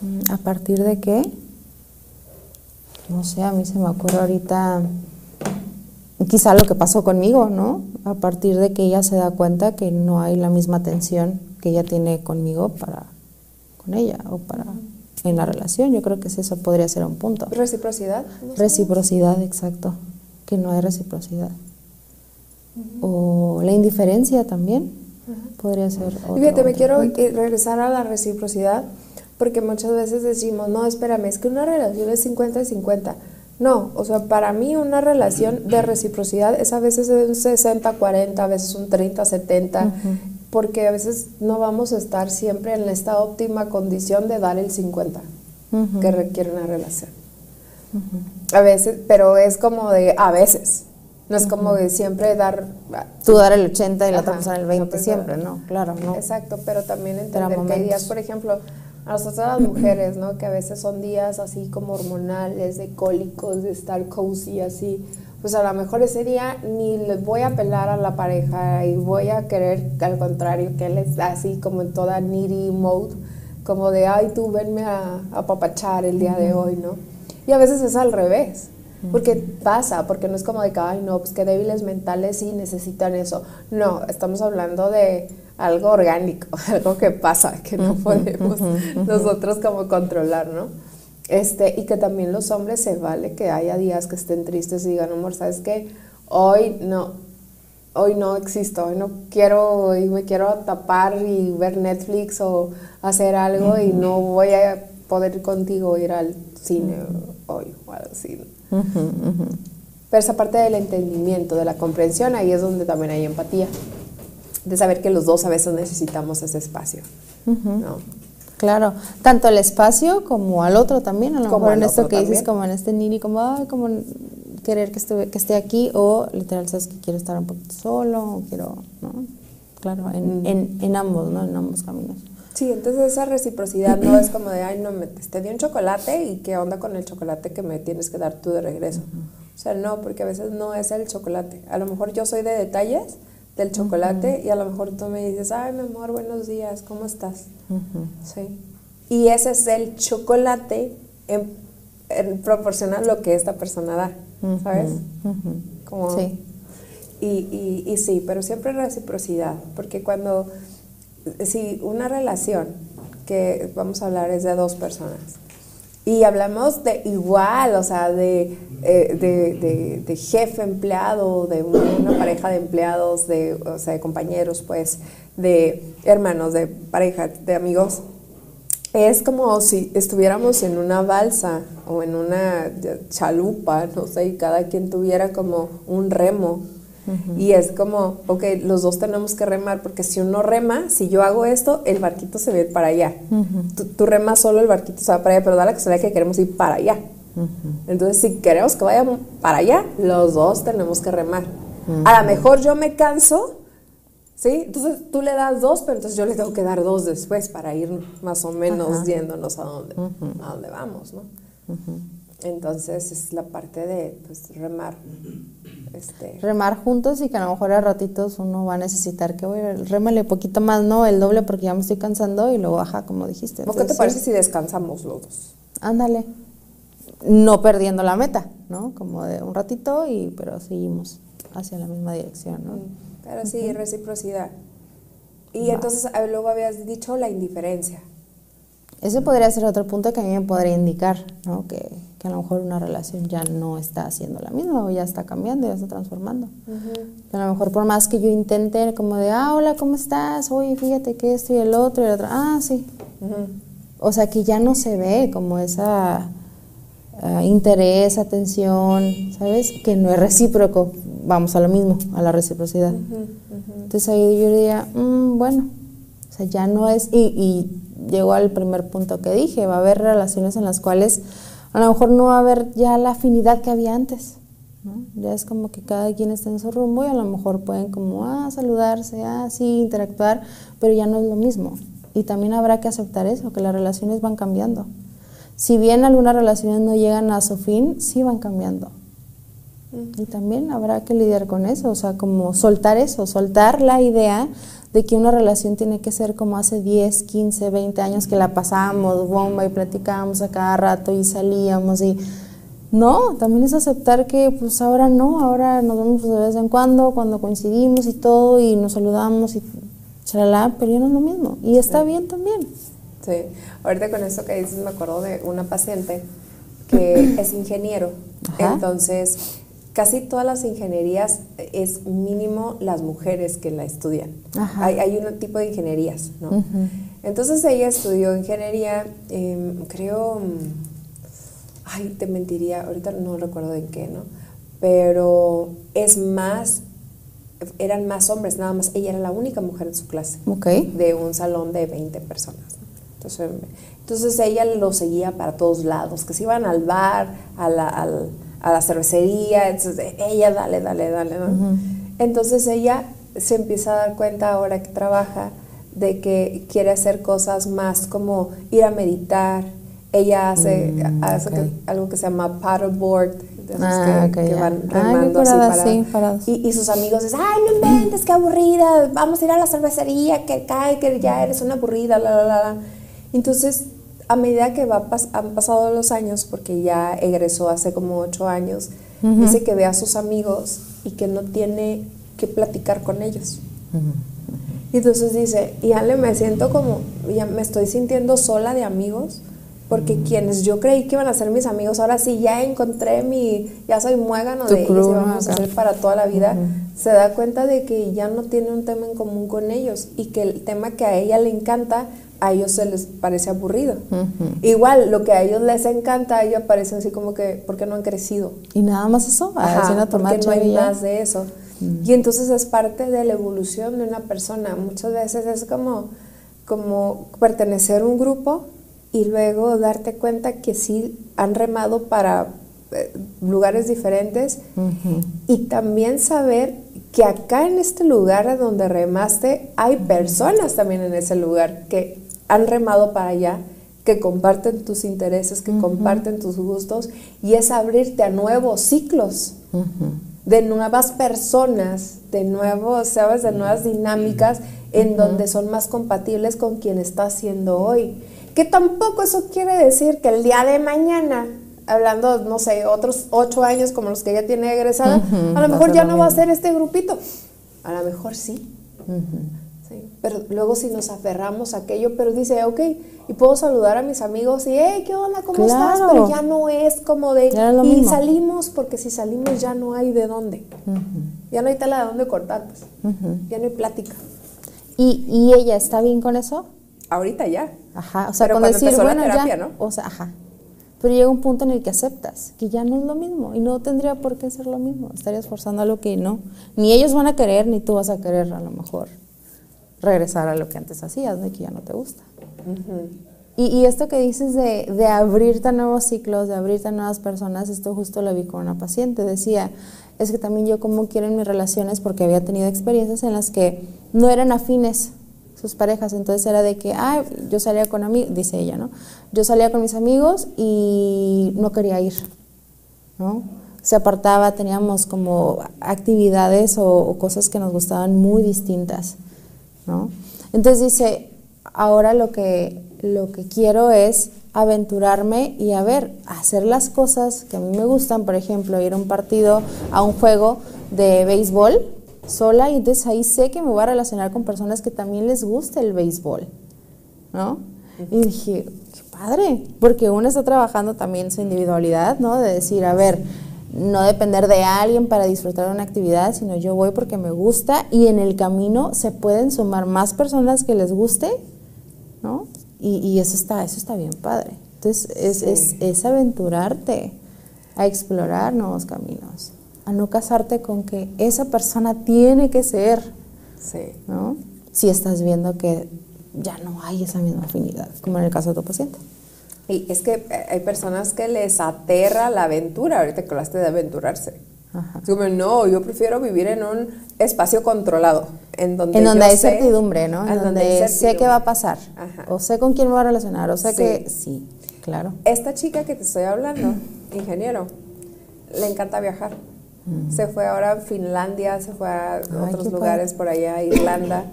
[SPEAKER 2] Mm, ¿A partir de qué? No sé, a mí se me ocurre ahorita quizá lo que pasó conmigo, ¿no? A partir de que ella se da cuenta que no hay la misma atención que ella tiene conmigo para con ella o para en la relación. Yo creo que eso podría ser un punto.
[SPEAKER 3] Reciprocidad.
[SPEAKER 2] Reciprocidad, exacto. Que no hay reciprocidad o la indiferencia también podría ser.
[SPEAKER 3] Otro, Fíjate, me quiero regresar a la reciprocidad porque muchas veces decimos, no, espérame, es que una relación es 50 y 50. No, o sea, para mí una relación de reciprocidad es a veces un 60-40, a veces un 30-70, porque a veces no vamos a estar siempre en esta óptima condición de dar el 50 que requiere una relación. A veces, pero es como de a veces. No es como de siempre dar...
[SPEAKER 2] Tú dar el 80 y la otra persona el 20 siempre, ¿no? Claro, ¿no?
[SPEAKER 3] Exacto, pero también entender que hay días, por ejemplo, a nosotros las mujeres, ¿no? Que a veces son días así como hormonales, de cólicos, de estar cozy, así. Pues a lo mejor ese día ni les voy a pelar a la pareja y voy a querer, al contrario, que él es así como en toda needy mode, como de, ay, tú venme a apapachar el día de hoy, ¿no? Y a veces es al revés Porque pasa, porque no es como de que, ay, no, pues qué débiles mentales y necesitan eso. No, estamos hablando de algo orgánico, algo que pasa, que no podemos nosotros como controlar, ¿no? Este, y que también los hombres se vale que haya días que estén tristes y digan, amor, ¿sabes qué? Hoy no, hoy no existo, hoy no quiero, y me quiero tapar y ver Netflix o hacer algo y no voy a poder ir contigo ir al cine hoy o algo así. Pero esa parte del entendimiento, de la comprensión, ahí es donde también hay empatía, de saber que los dos a veces necesitamos ese espacio. ¿no?
[SPEAKER 2] Claro, tanto el espacio como al otro también, a lo mejor en esto que dices, como en este nini, como, ay, como querer que esté, que esté aquí, o literal, sabes que quiero estar un poquito solo, o quiero, ¿no? Claro, en, en, en ambos, ¿no? En ambos caminos.
[SPEAKER 3] Sí, entonces esa reciprocidad no es como de, ay, no, me, te di un chocolate y qué onda con el chocolate que me tienes que dar tú de regreso. O sea, no, porque a veces no es el chocolate. A lo mejor yo soy de detalles del chocolate y a lo mejor tú me dices, ay, mi amor, buenos días, ¿cómo estás? Sí. Y ese es el chocolate en, en proporción lo que esta persona da, ¿sabes? Como, sí. Y, y, y sí, pero siempre reciprocidad, porque cuando si una relación que vamos a hablar es de dos personas y hablamos de igual, o sea, de, eh, de, jefe empleado, de una pareja de empleados, de, o sea, de compañeros, pues, de hermanos, de pareja, de amigos, es como si estuviéramos en una balsa o en una chalupa, no sé, y cada quien tuviera como un remo y es como, ok, los dos tenemos que remar, porque si uno rema, si yo hago esto, el barquito se ve para allá. tú, remas solo, el barquito se va para allá, pero da la casualidad que queremos ir para allá. Entonces, si queremos que vaya para allá, los dos tenemos que remar. A lo mejor yo me canso, ¿sí? Entonces tú le das dos, pero entonces yo le tengo que dar dos después para ir más o menos yéndonos a donde, a dónde vamos, ¿no? Entonces es la parte de pues, remar. Este.
[SPEAKER 2] Remar juntos y que a lo mejor a ratitos uno va a necesitar que, oye, remale poquito más, no el doble porque ya me estoy cansando y luego baja, como dijiste.
[SPEAKER 3] ¿O qué te parece si descansamos los dos?
[SPEAKER 2] Ándale. No perdiendo la meta, ¿no? Como de un ratito, y pero seguimos hacia la misma dirección, ¿no?
[SPEAKER 3] Pero sí, reciprocidad. Y entonces luego habías dicho la indiferencia.
[SPEAKER 2] Ese podría ser otro punto que a mí me podría indicar, ¿no? Que, que a lo mejor una relación ya no está haciendo la misma o ya está cambiando, ya está transformando. A lo mejor por más que yo intente como de, ah, hola, ¿cómo estás? Oye, fíjate que esto y el otro y el otro, ah, sí. O sea, que ya no se ve como esa uh, interés, atención, ¿sabes? Que no es recíproco, vamos a lo mismo, a la reciprocidad. Entonces ahí yo diría, mm, bueno, o sea, ya no es, y, y llegó al primer punto que dije, va a haber relaciones en las cuales a lo mejor no va a haber ya la afinidad que había antes. Ya es como que cada quien está en su rumbo y a lo mejor pueden como ah, saludarse, ah, interactuar, pero ya no es lo mismo. Y también habrá que aceptar eso, que las relaciones van cambiando. Si bien algunas relaciones no llegan a su fin, sí van cambiando. Y también habrá que lidiar con eso, o sea, como soltar eso, soltar la idea de que una relación tiene que ser como hace 10, 15, 20 años que la pasábamos bomba y platicábamos a cada rato y salíamos y no, también es aceptar que pues ahora no, ahora nos vemos de vez en cuando, cuando coincidimos y todo y nos saludamos y chalala, pero ya no es lo mismo y está bien también.
[SPEAKER 3] Sí, ahorita con esto que dices me acuerdo de una paciente que es ingeniero, entonces casi todas las ingenierías es mínimo las mujeres que la estudian. Hay, un tipo de ingenierías, ¿no? Entonces ella estudió ingeniería, em, creo, ay, te mentiría, ahorita no recuerdo en qué, ¿no? Pero es más, eran más hombres, nada más, ella era la única mujer en su clase, de un salón de 20 personas. Entonces, entonces ella lo seguía para todos lados, que se iban al bar, a la, al a la cervecería, entonces ella dale, dale, dale. Entonces ella se empieza a dar cuenta ahora que trabaja de que quiere hacer cosas más como ir a meditar. Ella hace, mm, algo que se llama paddleboard, ah, que, van remando así parados. Y, y, sus amigos dicen, ay, no inventes, qué aburrida, vamos a ir a la cervecería, que cae, que ya eres una aburrida, la, la, la. Entonces a medida que va han pasado los años, porque ya egresó hace como ocho años, dice que ve a sus amigos y que no tiene que platicar con ellos. Y entonces dice, y Ale, me siento como, ya me estoy sintiendo sola de amigos, porque quienes yo creí que iban a ser mis amigos, ahora sí ya encontré mi, ya soy muégano de ellos y vamos a ser para toda la vida, se da cuenta de que ya no tiene un tema en común con ellos y que el tema que a ella le encanta, a ellos se les parece aburrido. Igual, lo que a ellos les encanta, a ella parece así como que, porque no han crecido?
[SPEAKER 2] Y nada más eso,
[SPEAKER 3] Ajá, porque no hay más de eso. Y entonces es parte de la evolución de una persona. Muchas veces es como, como pertenecer a un grupo y luego darte cuenta que sí han remado para eh, lugares diferentes y también saber que acá en este lugar donde remaste hay personas también en ese lugar que han remado para allá, que comparten tus intereses, que comparten tus gustos y es abrirte a nuevos ciclos de nuevas personas, de nuevos, sabes, de nuevas dinámicas en donde son más compatibles con quien estás siendo hoy. Que tampoco eso quiere decir que el día de mañana, hablando, no sé, otros ocho años como los que ella tiene egresada, a lo mejor ya no va a ser este grupito. A lo mejor sí. Sí. Pero luego si nos aferramos a aquello, pero dice, ok, y puedo saludar a mis amigos y, hey, ¿qué onda? ¿Cómo estás? Pero ya no es como de, y salimos, porque si salimos ya no hay de dónde. Ya no hay tela de dónde cortar, pues. Ya no hay plática.
[SPEAKER 2] ¿Y, ¿Y ella está bien con eso?
[SPEAKER 3] ahorita ya.
[SPEAKER 2] Ajá, o sea, con decir, bueno, ya, ¿no? O sea, ajá. Pero llega un punto en el que aceptas que ya no es lo mismo y no tendría por qué ser lo mismo. Estarías forzando algo que no. Ni ellos van a querer, ni tú vas a querer a lo mejor regresar a lo que antes hacías, ¿no? Y que ya no te gusta. y, y, esto que dices de, de, abrirte a nuevos ciclos, de abrirte a nuevas personas, esto justo lo vi con una paciente. Decía, es que también yo como quiero en mis relaciones, porque había tenido experiencias en las que no eran afines sus parejas. Entonces era de que, ah, yo salía con amigos, dice ella, ¿no? Yo salía con mis amigos y no quería ir, ¿no? Se apartaba, teníamos como actividades o, cosas que nos gustaban muy distintas, ¿no? Entonces dice, ahora lo que, lo que quiero es aventurarme y a ver, hacer las cosas que a mí me gustan, por ejemplo, ir a un partido, a un juego de béisbol, sola y entonces ahí sé que me voy a relacionar con personas que también les gusta el béisbol, ¿no? Y dije, qué padre, porque uno está trabajando también su individualidad, ¿no? De decir, a ver, no depender de alguien para disfrutar de una actividad, sino yo voy porque me gusta y en el camino se pueden sumar más personas que les guste, ¿no? Y, eso, está, eso está bien padre. Entonces es, es, es aventurarte a explorar nuevos caminos a no casarte con que esa persona tiene que ser, sí. ¿no? Si estás viendo que ya no hay esa misma afinidad, como en el caso de tu paciente.
[SPEAKER 3] Es que eh, hay personas que les aterra la aventura, ahorita que hablaste de aventurarse. Ajá. como, no, yo prefiero vivir en un espacio controlado, en donde,
[SPEAKER 2] en donde hay certidumbre, ¿no? En, donde, sé qué va a pasar, o sé con quién me voy a relacionar, o sé que sí, claro.
[SPEAKER 3] Esta chica que te estoy hablando, ingeniero, le encanta viajar. Se fue ahora a Finlandia, se fue a otros lugares por allá, Irlanda.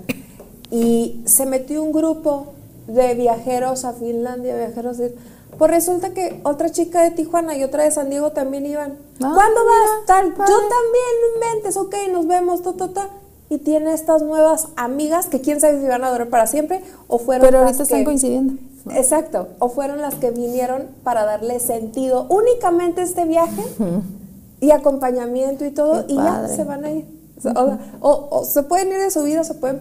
[SPEAKER 3] Y se metió un grupo de viajeros a Finlandia, viajeros de... Pues resulta que otra chica de Tijuana y otra de San Diego también iban. Ah, ¿Cuándo vas? Tal. Yo también, no inventes, ok, nos vemos, ta, ta, ta. Y tiene estas nuevas amigas que quién sabe si van a durar para siempre o fueron
[SPEAKER 2] Pero ahorita están coincidiendo.
[SPEAKER 3] Exacto, o fueron las que vinieron para darle sentido únicamente a este viaje y acompañamiento y todo, y ya se van a ir. O, se pueden ir de su vida, o se pueden,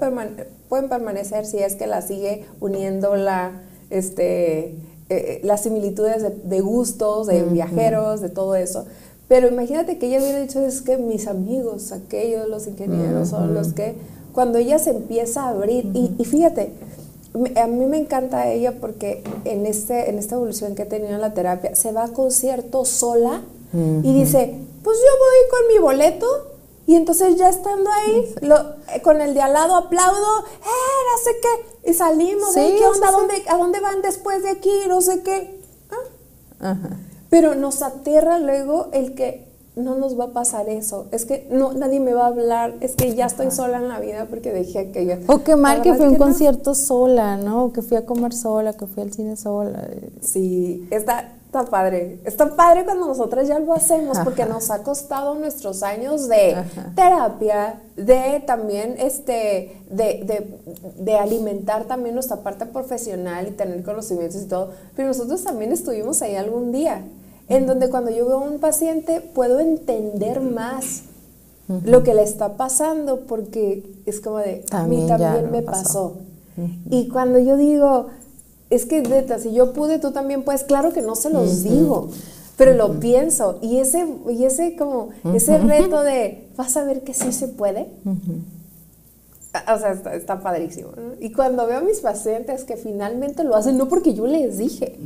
[SPEAKER 3] pueden permanecer si es que la sigue uniendo la, este, eh, eh, las similitudes de, gustos, de viajeros, de todo eso. Pero imagínate que ella hubiera dicho, es que mis amigos, aquellos, los ingenieros, son los que, cuando ella se empieza a abrir, y, y, fíjate, a mí me encanta ella porque en, este, en esta evolución que ha tenido en la terapia, se va a concierto sola y dice, pues yo voy con mi boleto y entonces ya estando ahí, eh, con el de al lado aplaudo, eh, no sé qué, y salimos, ¿eh? ¿qué onda? ¿A dónde van después de aquí? No sé qué. ¿Ah? Pero nos aterra luego el que no nos va a pasar eso, es que no, nadie me va a hablar, es que ya estoy sola en la vida porque dejé que yo...
[SPEAKER 2] O qué mal que fui a un concierto sola, ¿no? O que fui a comer sola, que fui al cine sola.
[SPEAKER 3] Sí, está, está padre. Está padre cuando nosotras ya lo hacemos porque nos ha costado nuestros años de terapia, de también este, de, de, de, alimentar también nuestra parte profesional y tener conocimientos y todo. Pero nosotros también estuvimos ahí algún día en donde cuando yo veo a un paciente puedo entender más lo que le está pasando porque es como de, a mí también me pasó. Y cuando yo digo, es que neta, si yo pude, tú también puedes, claro que no se los digo, pero lo pienso. Y ese, y ese como, ese reto de, vas a ver que sí se puede. O sea, está, padrísimo. Y cuando veo a mis pacientes que finalmente lo hacen, no porque yo les dije,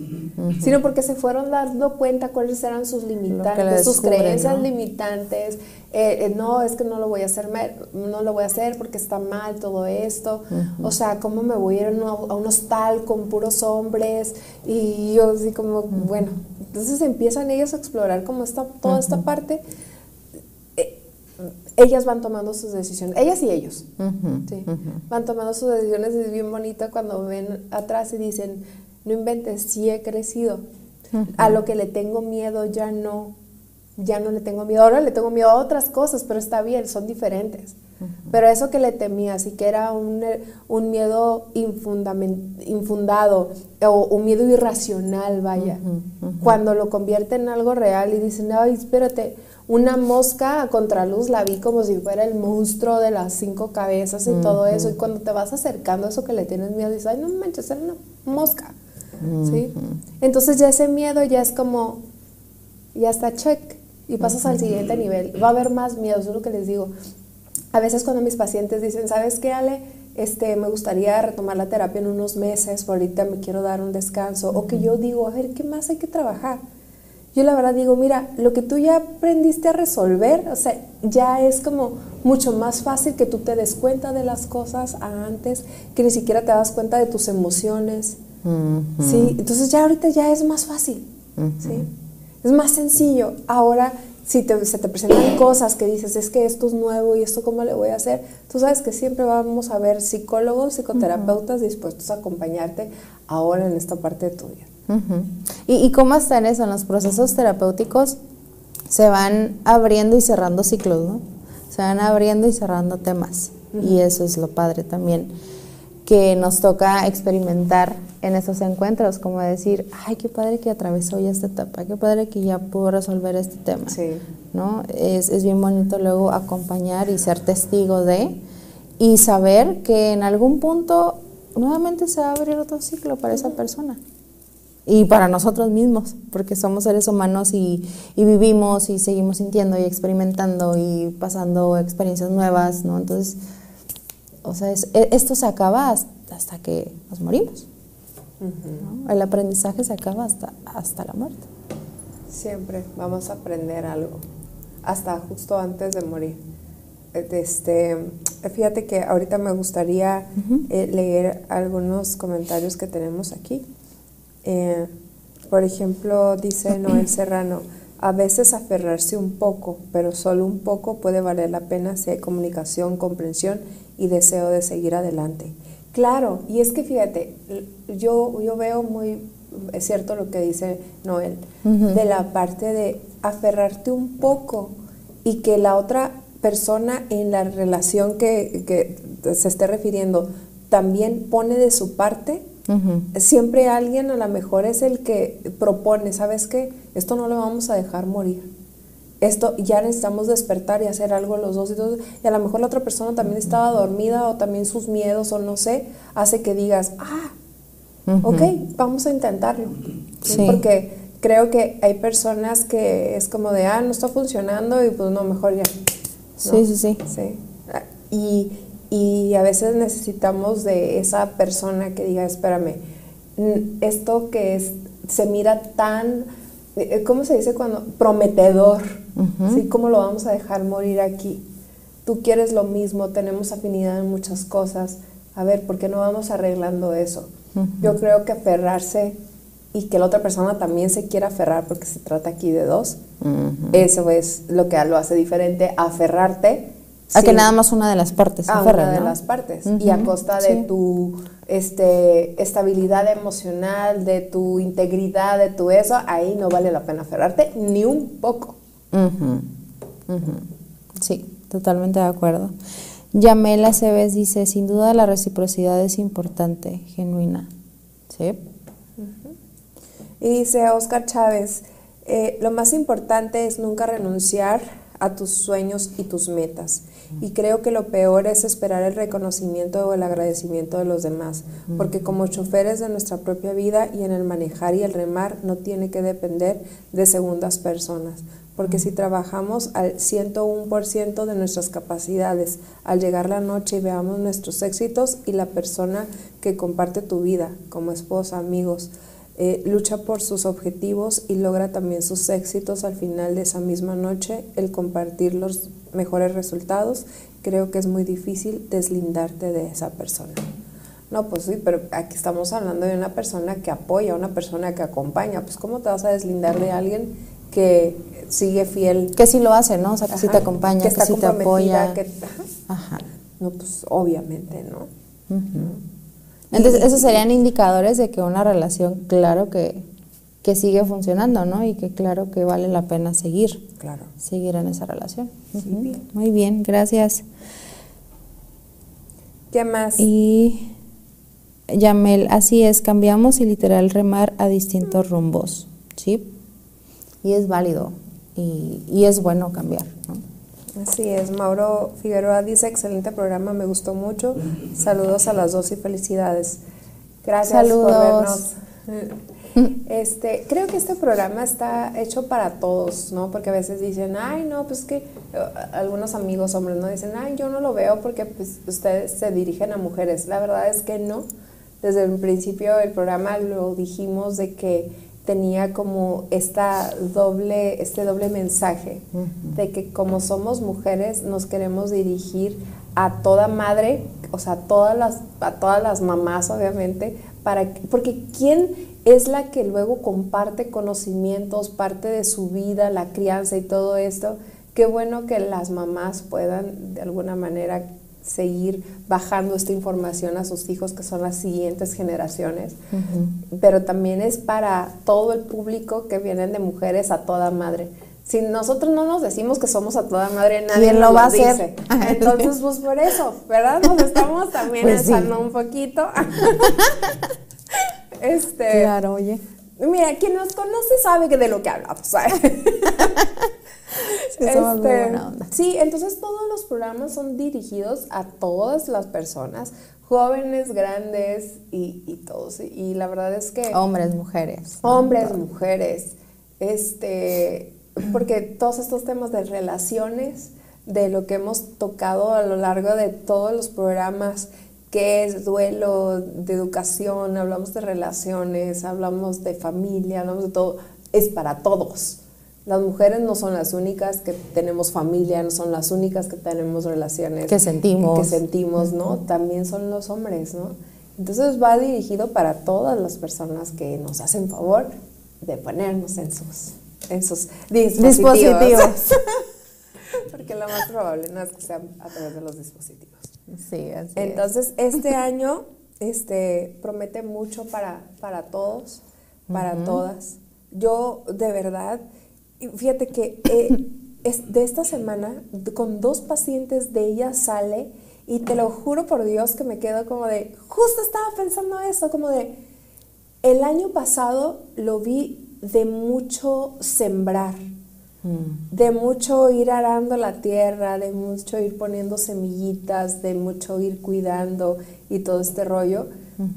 [SPEAKER 3] sino porque se fueron dando cuenta cuáles eran sus limitantes, sus creencias limitantes. Eh, eh, no, es que no lo voy a hacer, no lo voy a hacer porque está mal todo esto. O sea, ¿cómo me voy a ir a un hostal con puros hombres? Y yo así como, bueno, entonces empiezan ellos a explorar cómo está toda esta parte ellas van tomando sus decisiones, ellas y ellos, van tomando sus decisiones y es bien bonito cuando ven atrás y dicen, no inventes, sí he crecido, a lo que le tengo miedo ya no, ya no le tengo miedo, ahora le tengo miedo a otras cosas, pero está bien, son diferentes. Pero eso que le temía, así que era un, un miedo infundado o un miedo irracional, vaya, cuando lo convierte en algo real y dicen, ay, espérate, una mosca a contraluz la vi como si fuera el monstruo de las cinco cabezas y todo eso. Y cuando te vas acercando a eso que le tienes miedo, dices, ay, no manches, era una mosca. ¿Sí? Entonces ya ese miedo ya es como, ya está check y pasas al siguiente nivel. Va a haber más miedo, eso es lo que les digo. A veces cuando mis pacientes dicen, ¿sabes qué, Ale? Este, me gustaría retomar la terapia en unos meses, ahorita me quiero dar un descanso. O que yo digo, a ver, ¿qué más hay que trabajar? Yo la verdad digo, mira, lo que tú ya aprendiste a resolver, o sea, ya es como mucho más fácil que tú te des cuenta de las cosas antes, que ni siquiera te das cuenta de tus emociones, ¿sí? Entonces ya ahorita ya es más fácil, ¿sí? Es más sencillo. Ahora, si te, se te presentan cosas que dices, es que esto es nuevo y esto cómo le voy a hacer, tú sabes que siempre vamos a ver psicólogos, psicoterapeutas dispuestos a acompañarte ahora en esta parte de tu vida.
[SPEAKER 2] ¿Y, cómo está en eso? En los procesos terapéuticos se van abriendo y cerrando ciclos, ¿no? Se van abriendo y cerrando temas. Y eso es lo padre también, que nos toca experimentar en esos encuentros, como decir, ay, qué padre que atravesó ya esta etapa, qué padre que ya pudo resolver este tema. Sí. ¿no? Es, es bien bonito luego acompañar y ser testigo de, y saber que en algún punto nuevamente se va a abrir otro ciclo para esa persona y para nosotros mismos, porque somos seres humanos y, vivimos y seguimos sintiendo y experimentando y pasando experiencias nuevas, ¿no? Entonces, o sea, e, esto se acaba hasta, que nos morimos. El aprendizaje se acaba hasta, hasta la muerte.
[SPEAKER 3] Siempre vamos a aprender algo, hasta justo antes de morir. Este, fíjate que ahorita me gustaría eh, leer algunos comentarios que tenemos aquí. Eh, por ejemplo, dice Noel Serrano, a veces aferrarse un poco, pero solo un poco puede valer la pena si hay comunicación, comprensión y deseo de seguir adelante. Claro, y es que fíjate, yo, yo veo muy es cierto lo que dice Noel, de la parte de aferrarte un poco y que la otra persona en la relación que, que se esté refiriendo también pone de su parte Siempre alguien a lo mejor es el que propone, ¿sabes qué? Esto no lo vamos a dejar morir. Esto ya necesitamos despertar y hacer algo los dos y, y a lo mejor la otra persona también estaba dormida o también sus miedos o no sé, hace que digas, ah, ok, vamos a intentarlo. Porque creo que hay personas que es como de, ah, no está funcionando y pues no, mejor ya.
[SPEAKER 2] Sí, sí, sí.
[SPEAKER 3] Sí. Y, y a veces necesitamos de esa persona que diga, espérame, esto que es, se mira tan, eh, ¿cómo se dice cuando? Prometedor, ¿sí? ¿Cómo lo vamos a dejar morir aquí? Tú quieres lo mismo, tenemos afinidad en muchas cosas. A ver, ¿por qué no vamos arreglando eso? Yo creo que aferrarse y que la otra persona también se quiera aferrar porque se trata aquí de dos, eso es lo que lo hace diferente, aferrarte.
[SPEAKER 2] A que nada más una de las partes
[SPEAKER 3] a una de las partes y a costa de tu este, estabilidad emocional, de tu integridad, de tu eso, ahí no vale la pena aferrarte ni un poco.
[SPEAKER 2] Sí, totalmente de acuerdo. Yamela Cebes dice, sin duda la reciprocidad es importante, genuina. ¿Sí?
[SPEAKER 3] Y dice Oscar Chávez, eh, lo más importante es nunca renunciar a tus sueños y tus metas. Y creo que lo peor es esperar el reconocimiento o el agradecimiento de los demás, porque como choferes de nuestra propia vida y en el manejar y el remar no tiene que depender de segundas personas, porque si trabajamos al 101% de nuestras capacidades, al llegar la noche y veamos nuestros éxitos y la persona que comparte tu vida, como esposa, amigos, eh, lucha por sus objetivos y logra también sus éxitos al final de esa misma noche, el compartir los mejores resultados, creo que es muy difícil deslindarte de esa persona. No, pues sí, pero aquí estamos hablando de una persona que apoya, una persona que acompaña. Pues ¿cómo te vas a deslindar de alguien que sigue fiel?
[SPEAKER 2] Que sí lo hace, ¿no? O sea, que sí te acompaña, que, está sí te apoya.
[SPEAKER 3] ajá. No, pues obviamente, ¿no?
[SPEAKER 2] Entonces, esos serían indicadores de que una relación, claro que, que sigue funcionando, ¿no? Y que claro que vale la pena seguir.
[SPEAKER 3] Claro.
[SPEAKER 2] Seguir en esa relación. Muy bien, gracias.
[SPEAKER 3] ¿Qué más?
[SPEAKER 2] Y Yamel, así es, cambiamos y literal remar a distintos rumbos, ¿sí? Y es válido y, y es bueno cambiar, ¿no?
[SPEAKER 3] Así es, Mauro Figueroa dice, excelente programa, me gustó mucho. Saludos a las dos y felicidades. Gracias por vernos. Este, creo que este programa está hecho para todos, ¿no? Porque a veces dicen, ay, no, pues que eh, algunos amigos hombres no dicen, ay, yo no lo veo porque pues, ustedes se dirigen a mujeres. La verdad es que no. Desde el principio del programa lo dijimos de que tenía como esta doble, este doble mensaje de que como somos mujeres nos queremos dirigir a toda madre, o sea, a todas las, a todas las mamás obviamente, para, porque ¿quién es la que luego comparte conocimientos, parte de su vida, la crianza y todo esto? Qué bueno que las mamás puedan de alguna manera seguir bajando esta información a sus hijos, que son las siguientes generaciones, pero también es para todo el público que vienen de mujeres a toda madre. Si nosotros no nos decimos que somos a toda madre, nadie lo va a hacer. Entonces, pues por eso, ¿verdad? Nos estamos también pues un poquito. este,
[SPEAKER 2] claro, oye.
[SPEAKER 3] Mira, quien nos conoce sabe que de lo que hablamos. Este, sí, entonces todos los programas son dirigidos a todas las personas, jóvenes, grandes y, todos. Y la verdad es que...
[SPEAKER 2] Hombres, mujeres.
[SPEAKER 3] Hombres, mujeres. Este, porque todos estos temas de relaciones, de lo que hemos tocado a lo largo de todos los programas, que es duelo, de educación, hablamos de relaciones, hablamos de familia, hablamos de todo, es para todos. Las mujeres no son las únicas que tenemos familia, no son las únicas que tenemos relaciones.
[SPEAKER 2] Que sentimos.
[SPEAKER 3] Que sentimos, ¿no? También son los hombres, ¿no? Entonces va dirigido para todas las personas que nos hacen favor de ponernos en sus, en sus dispositivos. Porque lo más probable no es que sea a través de los dispositivos.
[SPEAKER 2] Sí, así
[SPEAKER 3] Entonces, este año este, promete mucho para, para todos, para todas. Yo, de verdad, fíjate que eh, es de esta semana, con dos pacientes de ella sale y te lo juro por Dios que me quedo como de, justo estaba pensando eso, como de, el año pasado lo vi de mucho sembrar, mm. de mucho ir arando la tierra, de mucho ir poniendo semillitas, de mucho ir cuidando y todo este rollo.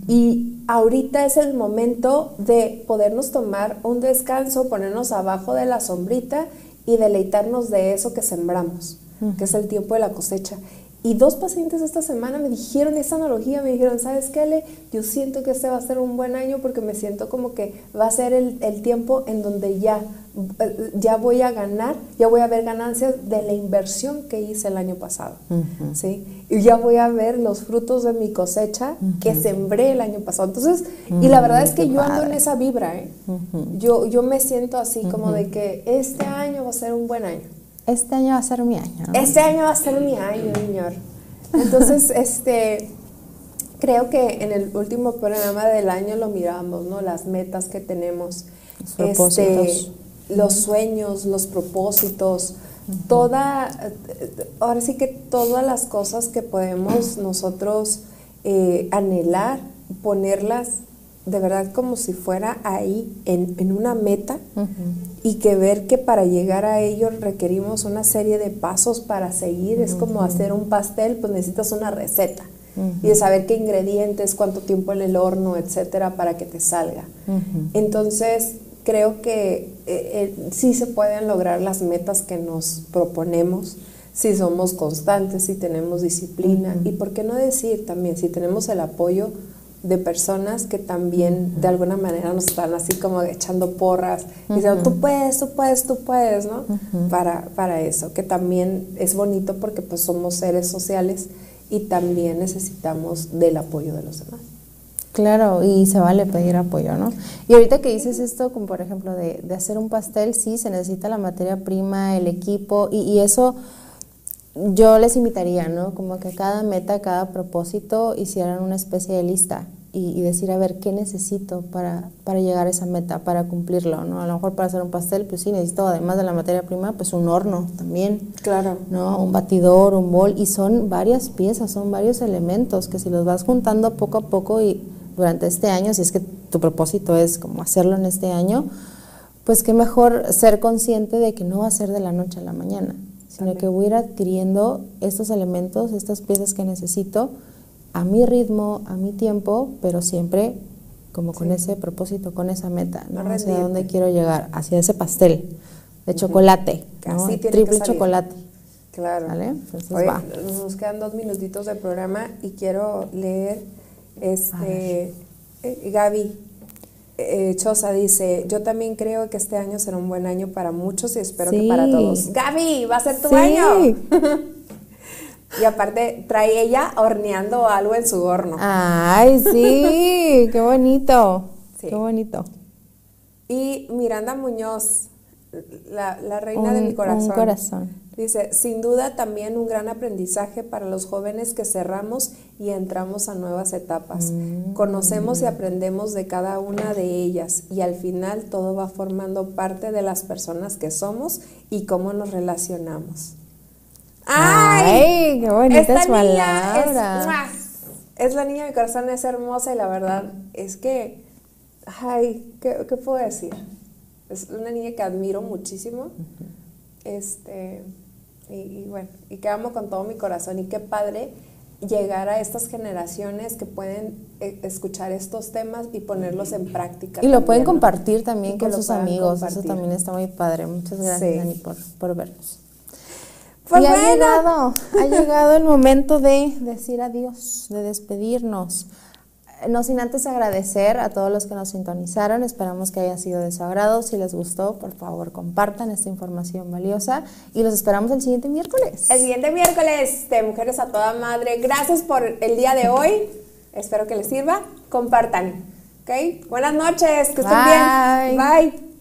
[SPEAKER 3] Y ahorita es el momento de podernos tomar un descanso, ponernos abajo de la sombrita y deleitarnos de eso que sembramos, que es el tiempo de la cosecha. Y dos pacientes esta semana me dijeron esa analogía, me dijeron, ¿sabes qué, Ale? Yo siento que este va a ser un buen año porque me siento como que va a ser el, el tiempo en donde ya ya voy a ganar, ya voy a ver ganancias de la inversión que hice el año pasado, ¿sí? Y ya voy a ver los frutos de mi cosecha que sembré el año pasado. Entonces, y la verdad es que yo ando en esa vibra, ¿eh? yo, yo me siento así como de que este año va a ser un buen año.
[SPEAKER 2] Este año va a ser mi año.
[SPEAKER 3] Este año va a ser mi año, señor. Entonces, este, creo que en el último programa del año lo miramos, ¿no? Las metas que tenemos, los, este, los sueños, los propósitos, toda, ahora sí que todas las cosas que podemos nosotros eh, anhelar, ponerlas de verdad como si fuera ahí en, una meta y que ver que para llegar a ello requerimos una serie de pasos para seguir. Es como hacer un pastel, pues necesitas una receta y de saber qué ingredientes, cuánto tiempo en el horno, etcétera, para que te salga. Entonces, creo que eh, eh, sí se pueden lograr las metas que nos proponemos si somos constantes, si tenemos disciplina y por qué no decir también si tenemos el apoyo de personas que también de alguna manera nos están así como echando porras, y diciendo, tú puedes, tú puedes, tú puedes, ¿no? para, para eso, que también es bonito porque pues somos seres sociales y también necesitamos del apoyo de los demás.
[SPEAKER 2] Claro, y se vale pedir apoyo, ¿no? Y ahorita que dices esto, como por ejemplo de, de hacer un pastel, sí, se necesita la materia prima, el equipo, y, y eso yo les invitaría, ¿no? Como que cada meta, cada propósito hicieran una especie de lista y, decir, a ver, ¿qué necesito para, para, llegar a esa meta, para cumplirlo, ¿no? A lo mejor para hacer un pastel, pues sí, necesito, además de la materia prima, pues un horno también.
[SPEAKER 3] Claro.
[SPEAKER 2] ¿No? Un batidor, un bol, y son varias piezas, son varios elementos que si los vas juntando poco a poco y durante este año, si es que tu propósito es como hacerlo en este año, pues qué mejor ser consciente de que no va a ser de la noche a la mañana sino que voy a ir adquiriendo estos elementos, estas piezas que necesito a mi ritmo, a mi tiempo, pero siempre como con ese propósito, con esa meta, ¿no? hacia dónde quiero llegar, hacia ese pastel de chocolate, triple chocolate.
[SPEAKER 3] Claro. ¿Vale? Nos quedan dos minutitos de programa y quiero leer este eh, Gaby eh, Chosa dice, yo también creo que este año será un buen año para muchos y espero que para todos. Gaby, va a ser tu año. y aparte trae ella horneando algo en su horno.
[SPEAKER 2] Ay, sí, qué bonito. Qué bonito.
[SPEAKER 3] Y Miranda Muñoz, la, reina de mi corazón.
[SPEAKER 2] corazón.
[SPEAKER 3] Dice, sin duda también un gran aprendizaje para los jóvenes que cerramos y entramos a nuevas etapas. Mm. Conocemos y aprendemos de cada una de ellas y al final todo va formando parte de las personas que somos y cómo nos relacionamos.
[SPEAKER 2] ¡Ay! qué bonitas palabras!
[SPEAKER 3] Es, es, la niña de mi corazón, es hermosa y la verdad es que, ay, ¿qué, puedo decir? Es una niña que admiro muchísimo. Este y, bueno, y que amo con todo mi corazón y qué padre llegar a estas generaciones que pueden eh, escuchar estos temas y ponerlos en práctica.
[SPEAKER 2] Y lo pueden compartir también con sus amigos, eso también está muy padre. Muchas gracias, Dani, por, por vernos. Pues y ha llegado, ha llegado el momento de decir adiós, de despedirnos. No sin antes agradecer a todos los que nos sintonizaron, esperamos que haya sido de su agrado. Si les gustó, por favor compartan esta información valiosa y los esperamos el siguiente miércoles.
[SPEAKER 3] El siguiente miércoles de Mujeres a Toda Madre. Gracias por el día de hoy. Espero que les sirva. Compartan. ¿Ok? Buenas noches. Que estén bien. Bye.